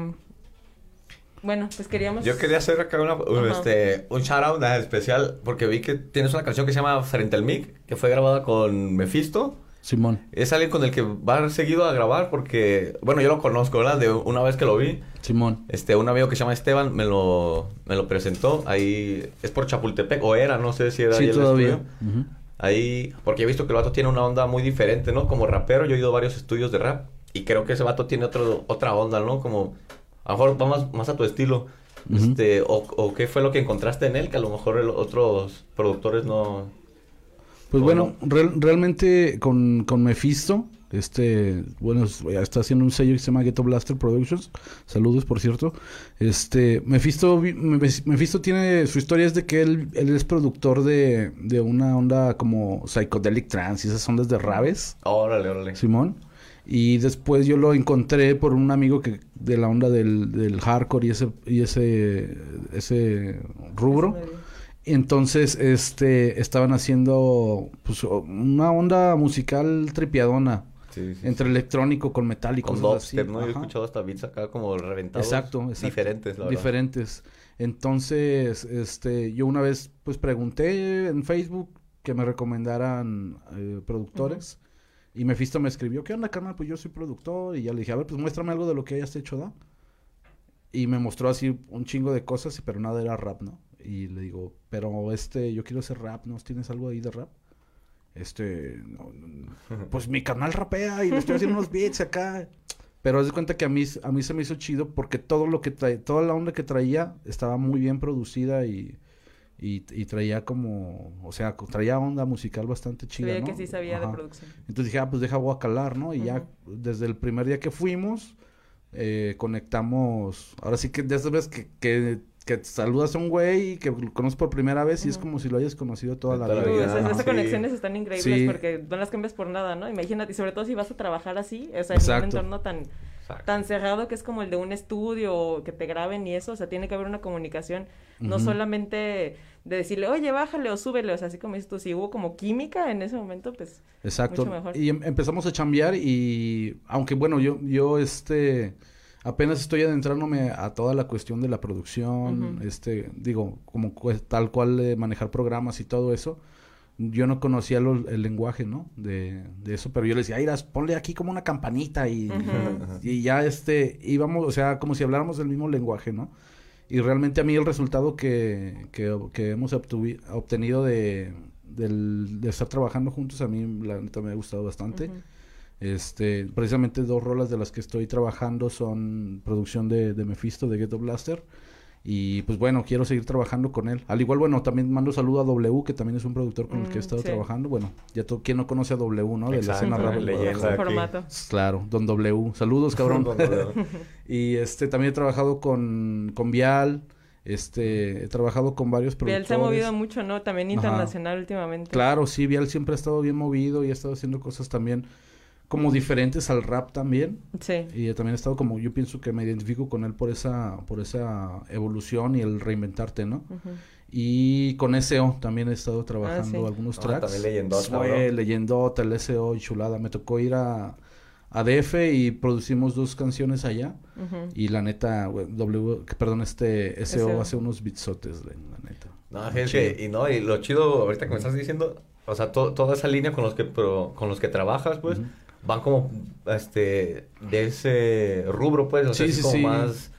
Bueno, pues queríamos. Yo quería hacer acá una, un, este, un shout out especial porque vi que tienes una canción que se llama Frente al Mic, que fue grabada con Mephisto. Simón, Es alguien con el que va seguido a grabar porque, bueno, yo lo conozco, ¿verdad? De una vez que lo vi, Simón. este, un amigo que se llama Esteban me lo, me lo presentó. Ahí es por Chapultepec, o era, no sé si era ahí el estudio. Ahí, porque he visto que el vato tiene una onda muy diferente, ¿no? Como rapero, yo he ido a varios estudios de rap y creo que ese vato tiene otro, otra onda, ¿no? Como, a lo mejor va más, más a tu estilo. Este, o, o qué fue lo que encontraste en él que a lo mejor el- otros productores no... Pues ¿O bueno, real- realmente con, con Mephisto, este, bueno, es- está haciendo un sello que se llama Ghetto Blaster Productions. Saludos, por cierto. Este, Mephisto, Mephisto tiene, su historia es de que él, él es productor de, de una onda como psychedelic trance y esas ondas de raves. Órale, órale. Simón. Y después yo lo encontré por un amigo que de la onda del, del hardcore y ese, y ese, ese rubro. Ese. Entonces, este, estaban haciendo pues, una onda musical tripiadona. Sí, sí, Entre electrónico con metálico. Con dubstep, ¿no? Yo he Ajá. escuchado hasta beats acá como reventados. Exacto, exacto. Diferentes, la verdad. Diferentes. Entonces, este, yo una vez, pues, pregunté en Facebook que me recomendaran eh, productores. Y Mephisto me escribió, ¿qué onda, carnal? Pues yo soy productor. Y ya le dije, a ver, pues muéstrame algo de lo que hayas hecho, ¿no? Y me mostró así un chingo de cosas, pero nada era rap, ¿no? Y le digo, pero este, yo quiero hacer rap, ¿no? ¿Tienes algo ahí de rap? Este, no, no, *laughs* pues mi canal rapea y le estoy haciendo unos beats acá. Pero haz de cuenta que a mí, a mí se me hizo chido porque todo lo que trae, toda la onda que traía estaba muy bien producida y, y, y traía como, o sea, traía onda musical bastante chida, ¿no? que sí sabía de producción. Entonces dije, ah, pues deja voy a calar, ¿no? Y ya desde el primer día que fuimos, eh, conectamos. Ahora sí que de esas veces que, que, que saludas a un güey y que lo conoces por primera vez y es como si lo hayas conocido toda la vida. Vida. esas, Ajá. esas Sí. conexiones están increíbles Sí. porque no las cambias por nada, ¿no? Imagínate, y sobre todo si vas a trabajar así, o sea, en un entorno tan, Exacto. tan cerrado que es como el de un estudio o que te graben y eso, o sea, tiene que haber una comunicación, no solamente de decirle, oye, bájale o súbele, o sea, así como dices tú, si hubo como química en ese momento, pues, Exacto. Mucho mejor. Y em- empezamos a chambear y aunque bueno, yo, yo este apenas estoy adentrándome a toda la cuestión de la producción, este, digo, como tal cual de manejar programas y todo eso. Yo no conocía lo- el lenguaje, ¿no? De, de eso, pero yo le decía, Airas, ponle aquí como una campanita y, *laughs* y ya este, íbamos, o sea, como si habláramos el mismo lenguaje, ¿no? Y realmente a mí el resultado que, que, que hemos obtuvi- obtenido de, del- de estar trabajando juntos, a mí la neta me ha gustado bastante. Este, precisamente dos rolas de las que estoy trabajando son producción de, de Mephisto, de Ghetto Blaster. Y pues bueno, quiero seguir trabajando con él. Al igual, bueno, también mando saludo a W, que también es un productor con el que he Mm, estado sí. trabajando. Bueno, ya todo, ¿quién no conoce a W, no? De la escena leyenda. Formato. Claro, Don W. Saludos, cabrón. Don W. *laughs* y este, también he trabajado con, con Vial. Este, he trabajado con varios productores. se ha movido mucho, ¿no? También Ajá. internacional últimamente. Claro, sí, Vial siempre ha estado bien movido y ha estado haciendo cosas también como diferentes al rap también. Sí. Y también he estado como, yo pienso que me identifico con él por esa, por esa evolución y el reinventarte, ¿no? Y con SEO también he estado trabajando sí. algunos Ah, tracks. también leyendota, Fue bro. leyendota, el SEO y chulada. Me tocó ir a, a DF y producimos dos canciones allá. Y la neta, W, perdón, este SEO SEO. hace unos beatsotes, güey, la neta. No, que, y no, y lo chido ahorita que me estás diciendo, o sea, to- toda esa línea con los que pro- con los que trabajas, pues. Van como, este, de ese rubro, pues, o sea, Sí, como sí. más,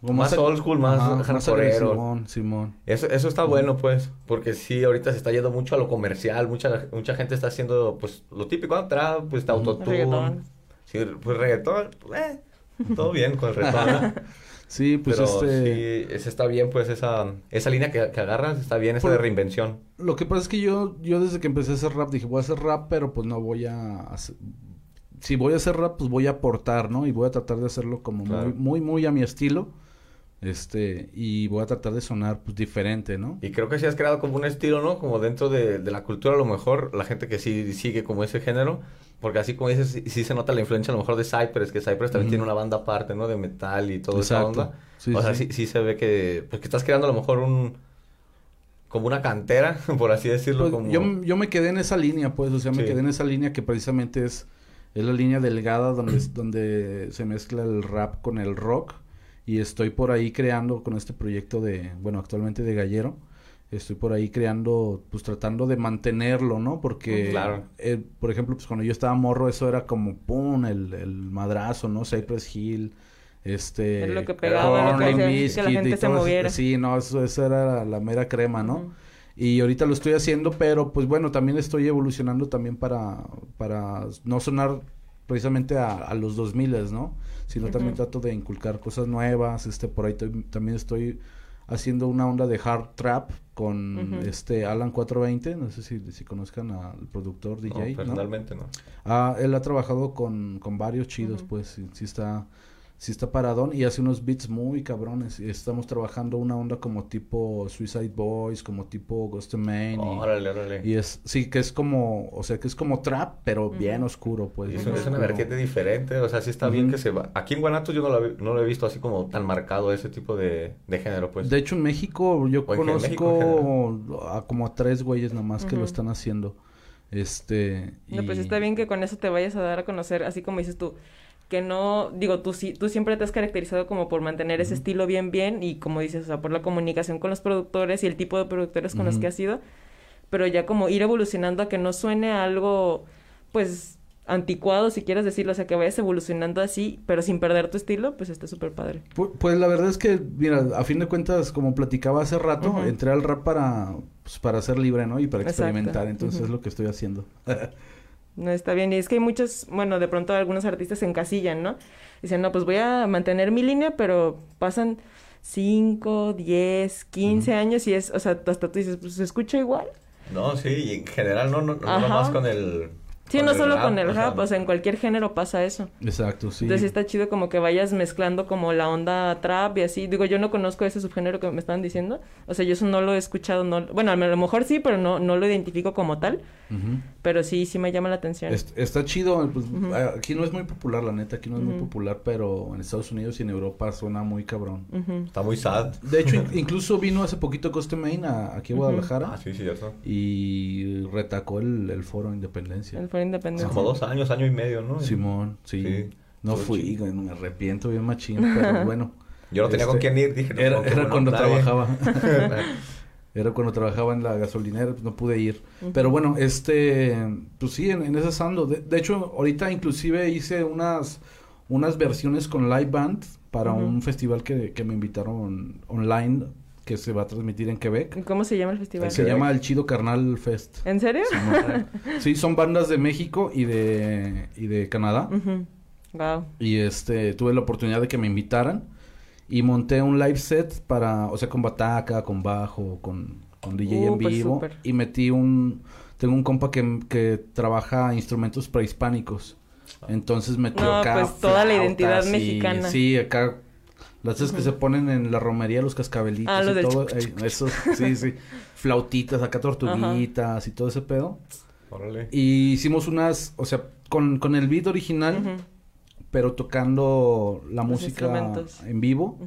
Como Más old school, más hardcoreero. Simón, Simón. eso, eso está bueno, pues, porque sí, ahorita se está yendo mucho a lo comercial, mucha, mucha gente está haciendo, pues, lo típico, ¿no? trap, pues, autotune. Reggaetón. Sí, pues, reggaetón, eh, todo bien con el reggaetón. *laughs* Sí, pues Pero este... sí, ese está bien, pues, esa, esa línea que, que agarras, está bien, esa Por- de reinvención. Lo que pasa es que yo, yo desde que empecé a hacer rap dije, voy a hacer rap, pero pues no voy a hacer... Si voy a hacer rap, pues voy a aportar, ¿no? Y voy a tratar de hacerlo como Claro. muy, muy, muy a mi estilo. Este, y voy a tratar de sonar, pues, diferente, ¿no? Y creo que sí has creado como un estilo, ¿no? Como dentro de, de la cultura, a lo mejor, la gente que sí sigue como ese género. Porque así como dices, sí, sí se nota la influencia a lo mejor de Cypress, que Cypress también tiene una banda aparte, ¿no? De metal y toda esa Exacto. onda. Sí, o sea, sí. sí, se ve que, pues, que estás creando a lo mejor un... Como una cantera, *laughs* por así decirlo. Pues, como... yo, yo me quedé en esa línea, pues, o sea, me quedé en esa línea que precisamente es, es la línea delgada donde, *clears throat* donde se mezcla el rap con el rock. Y estoy por ahí creando con este proyecto de, bueno, actualmente de Gallero. Estoy por ahí creando, pues tratando de mantenerlo, ¿no? Porque, Claro. eh, por ejemplo, pues cuando yo estaba morro, eso era como, pum, el, el madrazo, ¿no? Cypress Hill, este... Es lo que pegaba, lo que que la gente se eso. moviera. Sí, no, eso, eso era la, la mera crema, ¿no? Y ahorita lo estoy haciendo, pero pues bueno, también estoy evolucionando también para, para no sonar precisamente a, a los 2000, ¿no? Sino también trato de inculcar cosas nuevas, este, por ahí to- también estoy haciendo una onda de hard trap con este Alan 420, no sé si, si conozcan al productor DJ, ¿no? personalmente no. Ah, él ha trabajado con, con varios chidos, pues, sí, sí está, sí está paradón y hace unos beats muy cabrones. Y estamos trabajando una onda como tipo Suicide Boys, como tipo Ghost in Main. y- Órale, órale. y, es, sí, que es como, o sea, que es como trap, pero bien oscuro, pues. Y es, una oscuro. vertiente diferente, o sea, sí está bien que se va. Aquí en Guanatos yo no lo, he- no lo he visto así como tan marcado ese tipo de, de género, pues. De hecho, en México yo O conozco México a como a tres güeyes nomás que lo están haciendo. Este. No, pues y- está bien que con eso te vayas a dar a conocer, así como dices tú, que no, digo, tú tú siempre te has caracterizado como por mantener ese estilo bien, bien, y como dices, o sea, por la comunicación con los productores y el tipo de productores con los Ujú. que has ido, pero ya como ir evolucionando a que no suene a algo, pues, anticuado, si quieres decirlo, o sea, que vayas evolucionando así, pero sin perder tu estilo, pues está súper padre. Pu- Pues la verdad es que, mira, a fin de cuentas, como platicaba hace rato, entré al rap para, pues, para ser libre, ¿no? Y para Exacto. experimentar. Entonces es lo que estoy haciendo. *laughs* No está bien. Y es que hay muchos, bueno, de pronto algunos artistas se encasillan, ¿no? Dicen, no, pues voy a mantener mi línea, pero pasan 5, 10, 15 años y es, o sea, hasta tú dices, pues se escucha igual. No, sí, y en general no, no, no nomás con el... Sí, con no el solo rap, con el o sea, rap, o sea, en cualquier género pasa eso. Exacto, sí. Entonces está chido como que vayas mezclando como la onda trap y así. Digo, yo no conozco ese subgénero que me estaban diciendo. O sea, yo eso no lo he escuchado, no... Bueno, a lo mejor sí, pero no, no lo identifico como tal. Pero sí, sí me llama la atención. Est- está chido, pues, Ujú. a- aquí no es muy popular, la neta, aquí no es muy popular, pero en Estados Unidos y en Europa suena muy cabrón. Está muy sad. De hecho, in- *laughs* incluso vino hace poquito Coste Main a, aquí a. Guadalajara Ah, sí, cierto. y retacó el, el foro Independencia. El Foro Independencia. Como dos años, año y medio, ¿no? Simón, sí. Sí, No fui, chido. me arrepiento bien machín, pero *laughs* bueno. Yo no tenía con Este, quién ir, dije. no, Era, cuando trabajaba. *laughs* Era cuando trabajaba en la gasolinera, pues no pude ir. Pero bueno, este, pues sí, en, en ese ando. De, de hecho, ahorita inclusive hice unas, unas versiones con live band para un festival que, que me invitaron online que se va a transmitir en Quebec. ¿Cómo se llama el festival? Se llama el Chido Carnal Fest. ¿En serio? *laughs* Sí, son bandas de México y de, y de Canadá. Wow. Y este, tuve la oportunidad de que me invitaran y monté un live set para, o sea, con bataca, con bajo, con, con DJ Uh, en pues, vivo. y metí un, tengo un compa que, que trabaja instrumentos prehispánicos. Entonces metió No, acá pues, toda la identidad flautas y- mexicana. Sí, acá las esas que se ponen en la romería, los cascabelitos Ah, lo y del todo. eh, esos, sí, sí. Flautitas, acá tortuguitas y todo ese pedo. Órale. Y hicimos unas, o sea, con, con el beat original, Ujú, pero tocando la Los música en vivo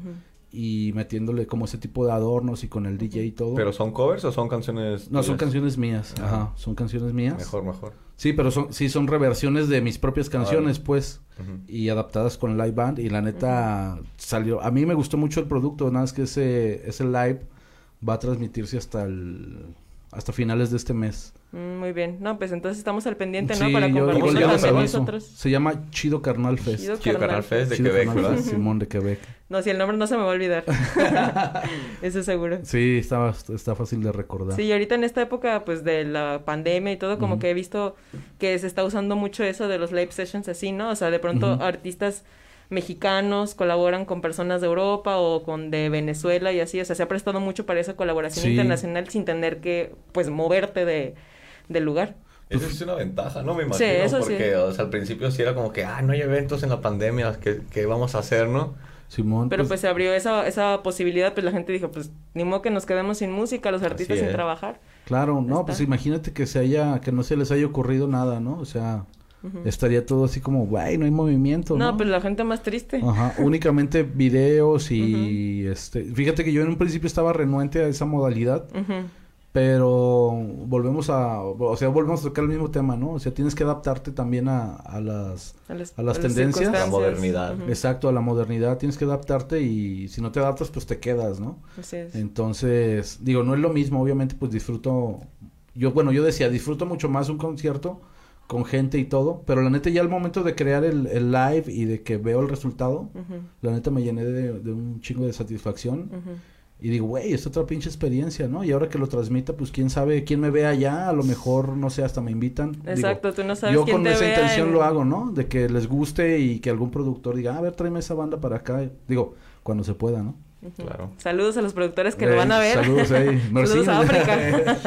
y metiéndole como ese tipo de adornos y con el DJ y todo. ¿Pero son covers o son canciones? no, son canciones mías, Ah. ajá, son canciones mías. Mejor, mejor. Sí, pero son sí son reversiones de mis propias canciones, pues, y adaptadas con live band y la neta salió, a mí me gustó mucho el producto, nada más que ese ese live va a transmitirse hasta el hasta finales de este mes. Mm, Muy bien. No, pues entonces estamos al pendiente, ¿no? Sí, Para yo- compartirlo aviso. nosotros. Se llama Chido Carnal Fest. Chido Chido Carnal Fest de Chido Quebec, Carnal ¿verdad? Fest, Simón de Quebec. *laughs* No, si el nombre no se me va a olvidar. *laughs* *laughs* Eso seguro. Sí, está, está fácil de recordar. Sí, y ahorita en esta época, pues, de la pandemia y todo, como que he visto que se está usando mucho eso de los live sessions así, ¿no? O sea, de pronto artistas mexicanos colaboran con personas de Europa o con de Venezuela y así, o sea, se ha prestado mucho para esa colaboración Sí. internacional sin tener que, pues, moverte de, del lugar. Eso es una ventaja, ¿no? Me Sí, imagino. eso sí. porque, o sea, al principio sí era como que, ah, no hay eventos en la pandemia, ¿qué, qué vamos a hacer, no? Simón. Pero pues se abrió esa, esa posibilidad, pues la gente dijo, pues, ni modo que nos quedemos sin música, los artistas sin trabajar. Claro, no, Está. pues imagínate que se haya, que no se les haya ocurrido nada, ¿no? O sea, estaría todo así como, güey, no hay movimiento, ¿no? No, pues la gente más triste. Ajá, únicamente videos y este, fíjate que yo en un principio estaba renuente a esa modalidad, Ujú. Pero volvemos a, o sea, volvemos a tocar el mismo tema, ¿no? O sea, tienes que adaptarte también a, a las, A las, A las a tendencias. circunstancias. La modernidad. Exacto, a la modernidad, tienes que adaptarte y si no te adaptas, pues te quedas, ¿no? Así es. Entonces, digo, no es lo mismo, obviamente, pues disfruto, yo, bueno, yo decía, disfruto mucho más un concierto con gente y todo, pero la neta ya al momento de crear el, el live y de que veo el resultado, la neta me llené de, de un chingo de satisfacción ujú. Y digo, güey, es otra pinche experiencia, ¿no? Y ahora que lo transmita, pues quién sabe, quién me ve allá, a lo mejor, no sé, hasta me invitan. Digo, Exacto, tú no sabes yo quién con te esa vea intención en- lo hago, ¿no? De que les guste y que algún productor diga, "Ah, a ver, tráeme esa banda para acá. Digo, cuando se pueda, ¿no? Claro. Saludos a los productores que lo van a ver. saludos ahí. *laughs* Saludos a. África.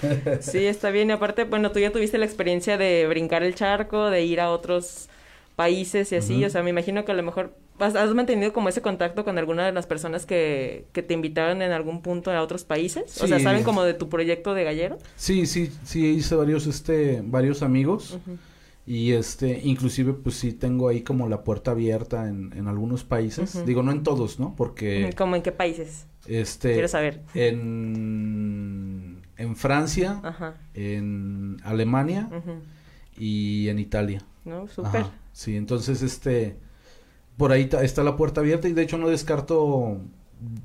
*laughs* sí, está bien. Y aparte, bueno, tú ya tuviste la experiencia de brincar el charco, de ir a otros países y así. O sea, me imagino que a lo mejor ¿Has, has mantenido como ese contacto con alguna de las personas que, que te invitaron en algún punto a otros países? O sea. ¿saben como de tu proyecto de gallero? Sí, sí, sí, hice varios, este, varios amigos. Y este, inclusive, pues sí tengo ahí como la puerta abierta en, en algunos países. Digo, no en todos, ¿no? Porque, ¿Cómo en qué países? este, Quiero saber. en, en Francia, Ajá. en Alemania y en Italia. ¿No? Súper. Sí, entonces, este, por ahí está la puerta abierta y de hecho no descarto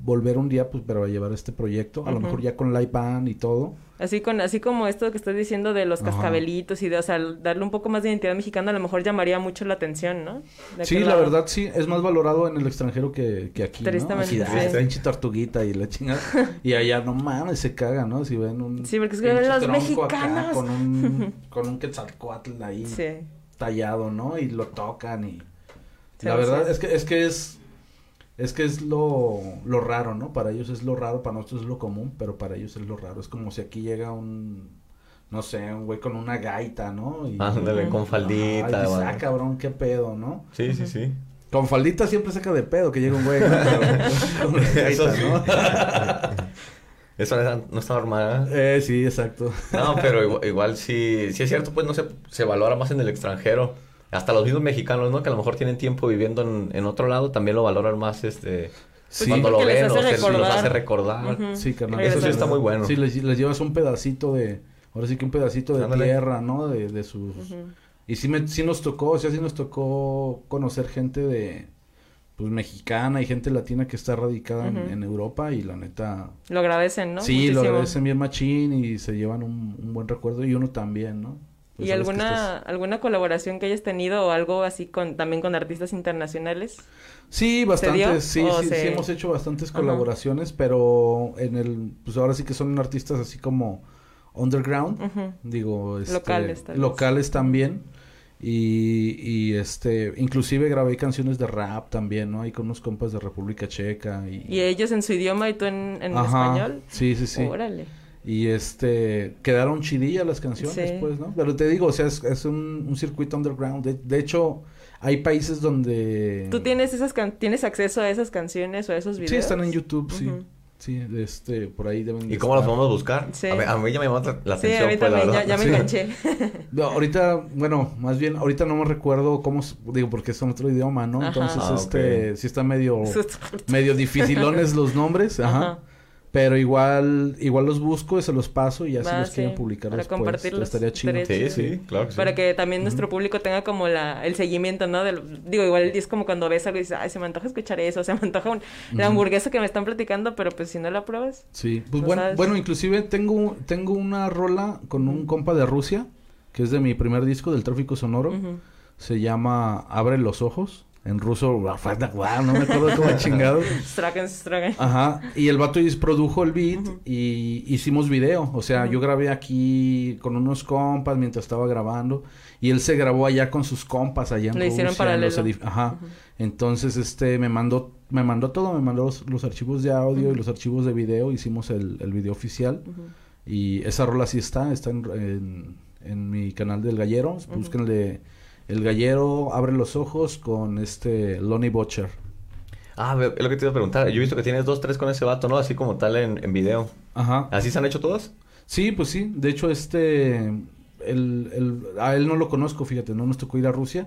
volver un día, pues, pero a llevar este proyecto, a lo mejor ya con live band y todo. Así con, así como esto que estás diciendo de los Ajá. cascabelitos y de, o sea, darle un poco más de identidad mexicana, a lo mejor llamaría mucho la atención, ¿no? De Sí, la lado. verdad sí, es más valorado en el extranjero que, que aquí, ¿no? Tristemente, Así, ah, sí. pinche tortuguita y la chingada. *laughs* y allá, no mames, se caga, ¿no? Si ven un Sí, porque es que los mexicanos. con un, *laughs* con un quetzalcoatl ahí Sí. tallado, ¿no? Y lo tocan y... Sí, la verdad sí. es que es que es... Es que es lo, lo raro, ¿no? Para ellos es lo raro, para nosotros es lo común, pero para ellos es lo raro. Es como si aquí llega un, no sé, un güey con una gaita, ¿no? Y, Ándale, con faldita. y dices, güey. ah, cabrón, qué pedo, ¿no? Sí, sí, sí. Con faldita siempre saca de pedo que llega un güey. *laughs* Con una gaita, Eso sí. ¿no? *laughs* Eso no- no está normal. ¿eh? Eh, sí, exacto. No, pero *laughs* igual, igual sí, sí es cierto, pues no se, se valora más en el extranjero. Hasta los mismos mexicanos, ¿no? Que a lo mejor tienen tiempo viviendo en, en otro lado, también lo valoran más, este... Sí. cuando lo ven, o se- los hace recordar. Sí, carnal. Eso sí está muy bueno. Sí, les, les llevas un pedacito de, ahora sí que un pedacito de Ándale. tierra, ¿no? De, de sus... Y sí, me, sí nos tocó, o sea, sí nos tocó conocer gente de, pues, mexicana y gente latina que está radicada en- en, Europa y la neta... Lo agradecen, ¿no? Sí, Muchísimo. lo agradecen bien machín y se llevan un, un buen recuerdo y uno también, ¿no? Pues ¿Y alguna, estás- alguna colaboración que hayas tenido o algo así con también con artistas internacionales? Sí, bastantes, sí, sí, se- sí hemos hecho bastantes colaboraciones, pero en el, pues ahora sí que son artistas así como underground, digo, este, Locales, locales también, y, y este, inclusive grabé canciones de rap también, ¿no? Ahí con unos compas de República Checa y... ¿Y ellos en su idioma y tú en, en Ajá, español? Sí, sí, sí. Órale. Y este, quedaron chidillas las canciones, Sí. pues, ¿no? Pero te digo, o sea, es, es un, un circuito underground. De, de hecho, hay países donde... ¿Tú tienes esas can- tienes acceso a esas canciones o a esos videos? Sí, están en YouTube, sí. Sí, este, por ahí deben de ¿Y cómo los estar. podemos buscar? Sí. A, mí, a mí ya me llamó la la Sí, atención, a mí pues, la también, ya, me Sí. enganché. *laughs* No, ahorita, bueno, más bien, ahorita no me recuerdo cómo, digo, porque es en otro idioma, ¿no? Ajá. Entonces, Ah, este, sí está medio, *laughs* medio dificilones los nombres, ajá. Ajá. Pero igual, igual los busco y se los paso y ya si Va, los quieren sí, publicar para después, compartirlos, estaría chido. Sí, sí, claro que sí. Para que también nuestro público tenga como la, el seguimiento, ¿no? Del, digo, igual es como cuando ves algo y dices, ay, se me antoja escuchar eso, se me antoja un- la Ujú. hamburguesa que me están platicando, pero pues si no la pruebas. Sí, pues No bueno, sabes. bueno, inclusive tengo, tengo una rola con un compa de Rusia, que es de mi primer disco del tráfico sonoro. Se llama Abre los ojos. En ruso, wow, no me acuerdo cómo *laughs* chingado. Ajá, y el vato produjo el beat y hicimos video. O sea, yo grabé aquí con unos compas mientras estaba grabando y él se grabó allá con sus compas allá en Lo hicieron Rusia, en los paralelo. edif- Ajá. Entonces, este, me mandó, me mandó todo, me mandó los, los archivos de audio y los archivos de video. Hicimos el, el video oficial y esa rola sí está, está en, en, en mi canal del Gallero. Búsquenle El Gallero, Abre los Ojos con este Lonnie Butcher. Ah, es lo que te iba a preguntar. Yo he visto que tienes dos, tres con ese vato, ¿no? Así como tal en, en video. Ajá. ¿Así se han hecho todos? Sí, pues sí. De hecho, este, el, el, a él no lo conozco, fíjate, no nos tocó ir a Rusia,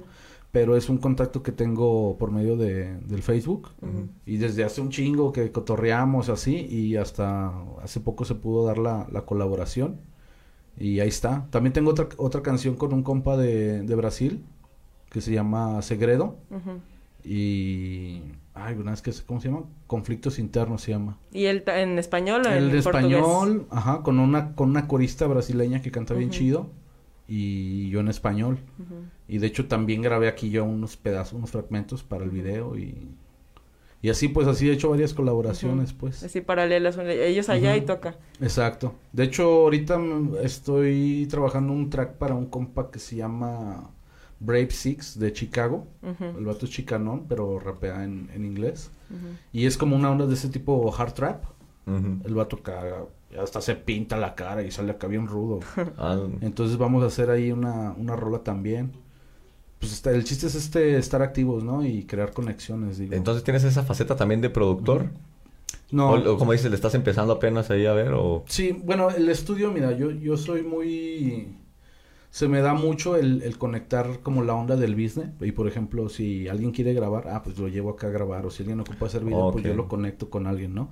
pero es un contacto que tengo por medio de, del Facebook. Y desde hace un chingo que cotorreamos así y hasta hace poco se pudo dar la, la colaboración. Y ahí está. También tengo otra, otra canción con un compa de, de Brasil que se llama Segredo. Y... Ay, una vez que... ¿Cómo se llama? Conflictos internos se llama. ¿Y el en español o en El español, ajá, con una, con una corista brasileña que canta bien chido. Y yo en español. Y de hecho también grabé aquí yo unos pedazos, unos fragmentos para el video y... Y así pues así he hecho varias colaboraciones pues. Así paralelas, ellos allá y toca. Exacto. De hecho ahorita mm, estoy trabajando un track para un compa que se llama Brave Six de Chicago. El vato es chicanón, pero rapea en, en inglés. Y es como una onda de ese tipo hard trap. El vato caga, hasta se pinta la cara y sale acá bien rudo. *laughs* Ah, Entonces vamos a hacer ahí una, una rola también. pues está- el chiste es este estar activos, ¿no? Y crear conexiones, digo. Entonces tienes esa faceta también de productor. no, O, o como dices, le estás empezando apenas ahí a ver o... Sí, bueno, el estudio, mira, yo, yo soy muy... Se me da mucho el, el conectar como la onda del business. Y por ejemplo, si alguien quiere grabar, ah, pues lo llevo acá a grabar. O si alguien ocupa hacer video, pues yo lo conecto con alguien, ¿no?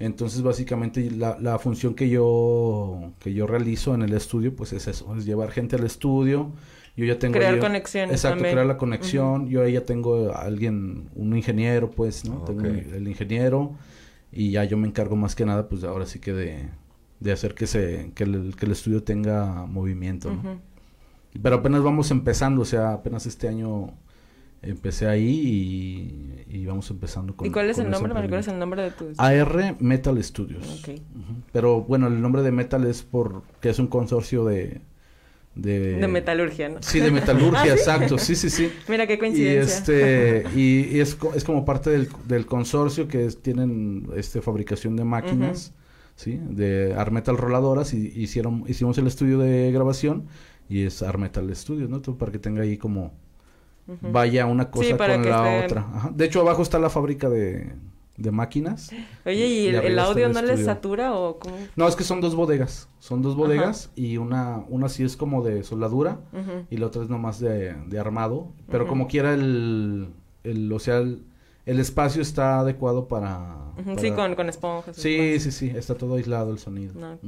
Entonces, básicamente, la, la función que yo, que yo realizo en el estudio, pues es eso, es llevar gente al estudio. Yo ya tengo... Crear yo- conexiones Exacto, también. crear la conexión. Yo ahí ya tengo a alguien, un ingeniero, pues, ¿no? Tengo el ingeniero y ya yo me encargo más que nada, pues, ahora sí que de, de hacer que se, que el, que el estudio tenga movimiento, ¿no? Pero apenas vamos empezando, o sea, apenas este año empecé ahí y, y vamos empezando con ¿Y cuál es el nombre? ¿Me recuerdas emprendimiento. el nombre de tu... AR Metal Studios. Ok. Ujú. Pero bueno, el nombre de Metal es porque es un consorcio de... De, De metalurgia, ¿no? Sí, de metalurgia, *laughs* ¿Ah, sí? exacto, sí, sí, sí. *laughs* Mira qué Y coincidencia. este y, y es, es como parte del, del consorcio que es- tienen este fabricación de máquinas, sí, de Armetal roladoras y hicieron hicimos el estudio de grabación y es Armetal Studios, ¿no? Todo para que tenga ahí como vaya una cosa Sí, para con la otra. Ajá. De hecho, abajo está la fábrica de, de máquinas. *laughs* Oye, ¿y y el, el audio el no les satura o cómo? No, es que son dos bodegas. Son dos bodegas y una una sí es como de soldadura y la otra es nomás de, de armado. Pero como quiera el, el o sea, el, el espacio está adecuado para... Sí, con, con esponjas. Sí, esponjas. sí, sí, está todo aislado el sonido. No.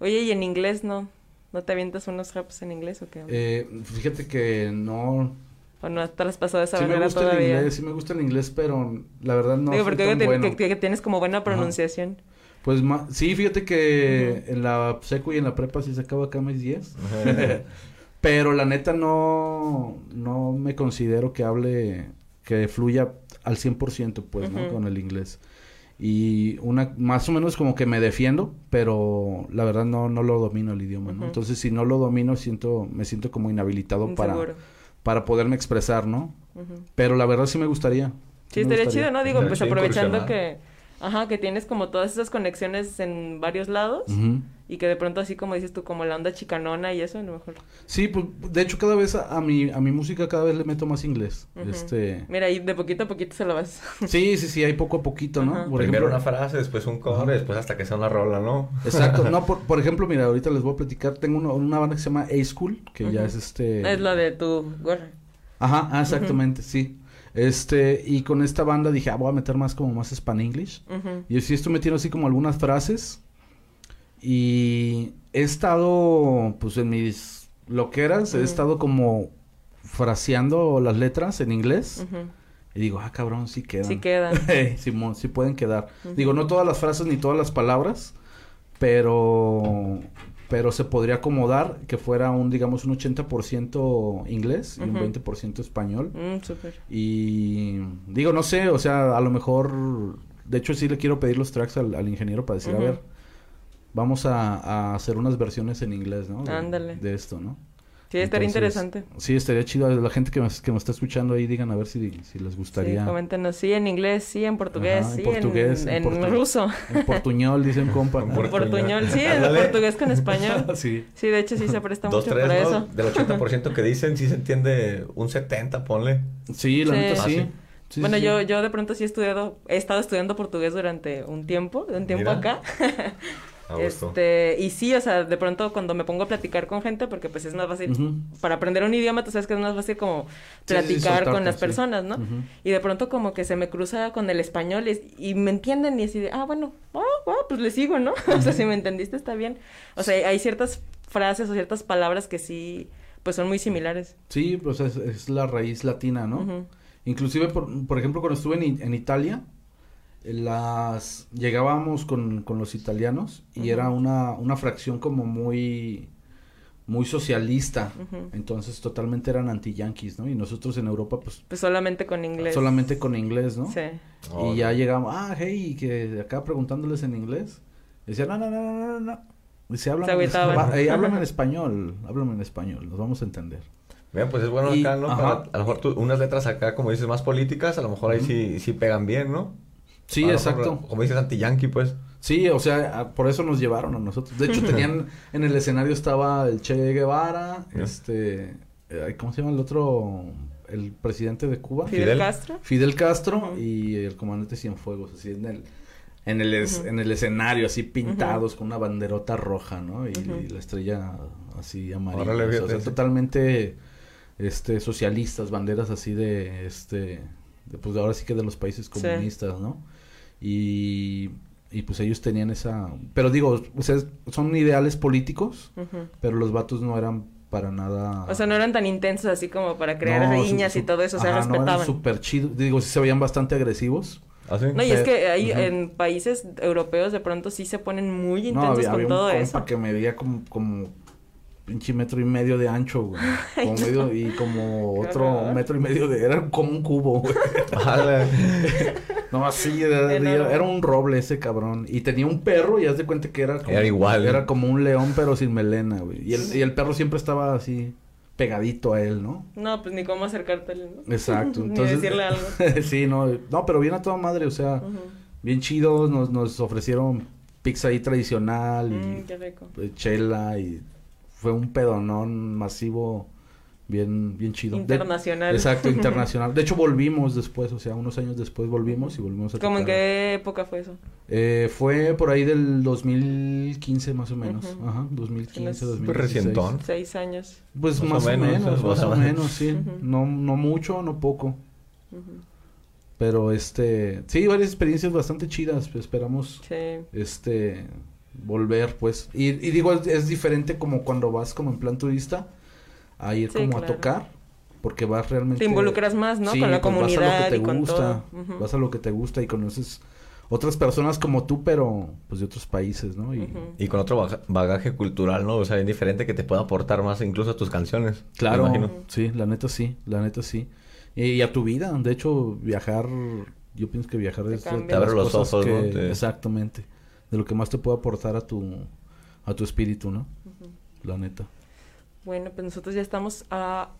Oye, ¿y en inglés no? ¿No te avientas unos raps en inglés o qué? Eh, fíjate que no... ¿O no te las has pasado esa Sí me gusta el todavía? inglés, sí me gusta el inglés, pero la verdad no Digo, porque bueno. que- que tienes como buena pronunciación. Pues ma- sí, fíjate que en la secu y en la prepa sí sacaba acá mis 10. *laughs* Pero la neta no, no me considero que hable, que fluya al 100% pues, ¿no? Ujú. Con el inglés. Y una, más o menos como que me defiendo, pero la verdad no, no lo domino el idioma, ¿no? Entonces si no lo domino siento, me siento como inhabilitado para, Inseguro. para poderme expresar, ¿no? Pero la verdad sí me gustaría. Sí, estaría gustaría. chido, ¿no? Digo, pues aprovechando que... Ajá, que tienes como todas esas conexiones en varios lados. Ujú. Y que de pronto así como dices tú, como la onda chicanona y eso, a lo mejor. Sí, pues de hecho cada vez a, a mi a mi música cada vez le meto más inglés. Este Mira, y de poquito a poquito se lo vas. *laughs* Sí, sí, sí, hay poco a poquito, ¿no? Por Primero ejemplo, una frase, después un coro, Ajá. después hasta que sea una rola, ¿no? Exacto, *laughs* no, por, por ejemplo, mira, ahorita les voy a platicar, tengo una, una banda que se llama A-School, que ya es este... Es lo de tu gorra. Ajá, ah, exactamente, sí. Este, y con esta banda dije, ah, voy a meter más como más Span-English. Ujú. Y sí estoy metiendo así como algunas frases. Y he estado, pues en mis loqueras, he estado como fraseando las letras en inglés. Y digo, ah, cabrón, sí quedan. Sí quedan. *laughs* Simón, sí pueden quedar. Digo, no todas las frases ni todas las palabras, pero pero se podría acomodar que fuera un, digamos, un 80% inglés y un Ujú. 20% español. Mm. Y digo, no sé, o sea, a lo mejor, de hecho sí le quiero pedir los tracks al, al ingeniero para decir, a ver, vamos a, a hacer unas versiones en inglés, ¿no? De, Ándale. De esto, ¿no? Sí, estaría Entonces, interesante. Sí, estaría chido. La gente que me, que me está escuchando ahí, digan a ver si, si les gustaría. Sí, coméntenos. Sí, en inglés, sí, en portugués, Ajá, en sí, portugués, en, en en portu- ruso. En portuñol, dice un compa. En portuñol. portuñol, sí, en portugués con español. *laughs* sí. Sí, de hecho sí se presta Dos, mucho tres, para ¿no? eso. Del 80% que dicen, sí se entiende un 70, ponle. Sí, la Sí. neta Ah, sí. sí. Sí, bueno, sí, yo, yo de pronto sí he estudiado, he estado estudiando portugués durante un tiempo, de un tiempo Mira. acá. *laughs* Este, y sí, o sea, de pronto cuando me pongo a platicar con gente, porque pues es más fácil, para aprender un idioma, tú sabes que es más fácil como Sí, sí, sí, platicar con las sí. personas, ¿no? Y de pronto como que se me cruza con el español y, y me entienden y así de, ah, bueno, ah, ah, pues le sigo, ¿no? *laughs* o sea, si me entendiste está bien. O sea, hay ciertas frases o ciertas palabras que sí, pues son muy similares. Sí, pues es, es la raíz latina, ¿no? Inclusive, por, por ejemplo, cuando estuve en Italia, las llegábamos con, con los italianos y era una, una fracción como muy muy socialista. Entonces totalmente eran anti-yanquis, ¿no? Y nosotros en Europa, pues Pues solamente con inglés. solamente con inglés, ¿no? Sí. Oh, y ya llegamos, ah, hey, que acá preguntándoles en inglés. Decía, no, no, no, no, no, no. Háblame, Se eh, háblame en español, háblame en español, nos vamos a entender. Mira, pues es bueno Y- acá, ¿no? Para- a lo mejor tú- unas letras acá, como dices, más políticas, a lo mejor ahí sí, sí pegan bien, ¿no? Sí, exacto. mejor, como dices, anti-yankee, pues. Sí, o sea, a- por eso nos llevaron a nosotros. De hecho, *laughs* tenían, en el escenario estaba el Che Guevara, este, eh, ¿Cómo se llama el otro? El presidente de Cuba. Fidel, Fidel. Castro. Fidel Castro y el comandante Cienfuegos, así en el, en el, es- en el escenario, así pintados con una banderota roja, ¿no? Y, la estrella así amarilla. Órale, o sea, totalmente este socialistas, banderas así de este de, pues ahora sí que de los países Sí. comunistas, ¿no? Y y pues ellos tenían esa, pero digo, o sea, son ideales políticos, pero los vatos no eran para nada O sea, no eran tan intensos así como para crear No, riñas su- y todo eso, o sea, ajá, no, eran respetaban. súper chidos. Digo, sí se veían bastante agresivos. ¿Ah, sí? No, y es que ahí en países europeos de pronto sí se ponen muy No, intensos había, con había todo un eso. compa que medía como, como pinche metro y medio de ancho, güey. *laughs* Como medio, y como otro metro y medio de... Era como un cubo, güey. *laughs* *laughs* No, así, era, era un roble ese cabrón. Y tenía un perro y haz de cuenta que era como... Era igual. Era como un león, pero sin melena, güey. Y el, y el perro siempre estaba así, pegadito a él, ¿no? No, pues ni cómo acercártele, ¿no? Exacto. Ni Entonces, decirle algo. sí, no, no, pero bien a toda madre, o sea, bien chidos, nos, nos ofrecieron pizza ahí tradicional y Mm, qué rico. eh, chela y fue un pedonón masivo bien bien chido. De- Internacional. exacto, *laughs* internacional. De hecho volvimos después, o sea, unos años después volvimos y volvimos a ¿Cómo en qué época fue eso? Eh, fue por ahí del 2015 más o menos. Ujú. Ajá, 2015, Tienes- 2016. Pues recientón. Seis años. Pues Más o más, o menos, menos, más o menos. sí. No no mucho, no poco. Pero este, sí, varias experiencias bastante chidas. pues, esperamos Sí. este volver pues y, y digo es, es diferente como cuando vas como en plan turista a ir Sí, como a tocar porque vas realmente Te involucras más, ¿no? Sí, con la pues, vas a lo comunidad que te y gusta, vas a lo que te gusta y conoces otras personas como tú pero pues de otros países no y con otro baga- bagaje cultural, ¿no? O sea, es diferente que te pueda aportar más incluso a tus canciones. claro Me imagino. sí la neta sí la neta sí y, y a tu vida de hecho viajar yo pienso que viajar es. Te abre las los cosas ojos, ¿no? que- Te- exactamente de lo que más te puede aportar a tu a tu espíritu no la neta Bueno, pues nosotros ya estamos a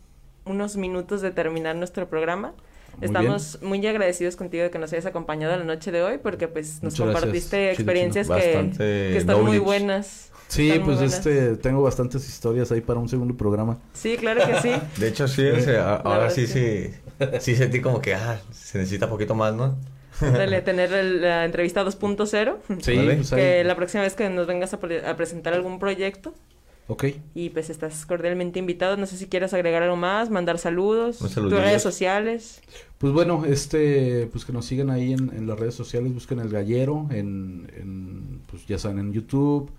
unos minutos de terminar nuestro programa. Muy Estamos muy agradecidos contigo de que nos hayas acompañado la noche de hoy porque pues nos Muchas compartiste experiencias que, que están muy buenas. Sí, Están pues buenas. este, tengo bastantes historias ahí para un segundo programa. Sí, claro que sí. *laughs* De hecho, sí, o sea, a- ahora sí, sí, sí sentí como que, ah, se necesita poquito más, ¿no? Dale, tener el- la entrevista 2.0. Sí, Vale. pues ahí. Que la próxima vez que nos vengas a, pre- a presentar algún proyecto Ok. y pues estás cordialmente invitado. No sé si quieres agregar algo más, mandar saludos, Un tus redes sociales. Pues bueno, este, pues que nos sigan ahí en, en las redes sociales, busquen el gallero, en, en, pues ya saben, en YouTube,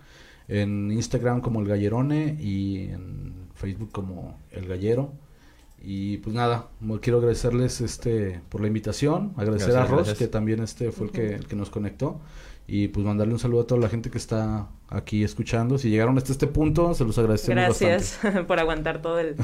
en Instagram como el gallerone y en Facebook como el gallero. Y pues nada, quiero agradecerles este por la invitación, agradecer Gracias, a Ross gracias. que también este fue el que, el que nos conectó y pues mandarle un saludo a toda la gente que está aquí escuchando. Si llegaron hasta este punto, se los agradecemos Gracias bastante. *laughs* por aguantar todo el,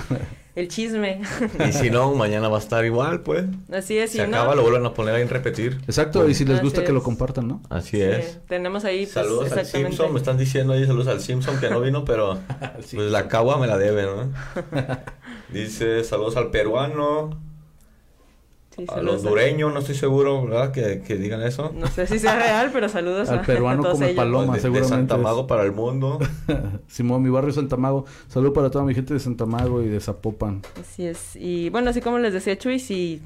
el chisme. Y si no, mañana va a estar igual, pues. Así es, Se si no, acaba, lo vuelven a poner ahí en repetir. Exacto, y si les Así gusta que lo es. compartan, ¿no? Así sí, es. tenemos ahí pues, Saludos al. Simpson, me están diciendo ahí saludos al Simpson que no vino, pero *laughs* pues la cagua me la debe, ¿no? *laughs* Dice saludos al peruano, Sí, al saludos a- hondureño, no estoy seguro, ¿verdad? Que, que digan eso. No sé si sea real, pero saludos Al a, peruano come ellos. paloma. de, de seguramente Santa. Mago para el mundo. *laughs* Simón, mi barrio Santa Mago. Saludo para toda mi gente de Santa Mago y de Zapopan. Así es. Y bueno, así como les decía Chuy, si,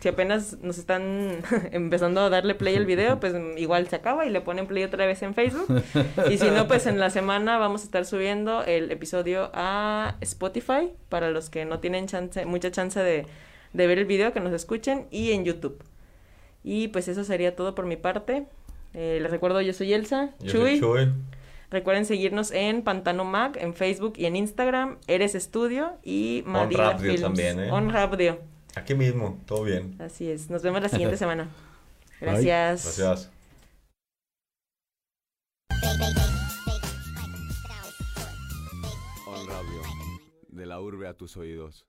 si apenas nos están *laughs* empezando a darle play al video, pues igual se acaba y le ponen play otra vez en Facebook. Y si no, pues en la semana vamos a estar subiendo el episodio a Spotify para los que no tienen chance, mucha chance de, de ver el video, que nos escuchen, y en YouTube. Y pues eso sería todo por mi parte. Eh, les recuerdo, yo soy Elsa, Yo Chuy. soy Chuy. Recuerden seguirnos en Pantano Mac, en Facebook y en Instagram, Eres Estudio y On Madina Radio Films. también, ¿eh? On Radio. Aquí mismo, todo bien. Así es. Nos vemos la siguiente *laughs* semana. Bye. Gracias. Gracias. On Radio, de la urbe a tus oídos.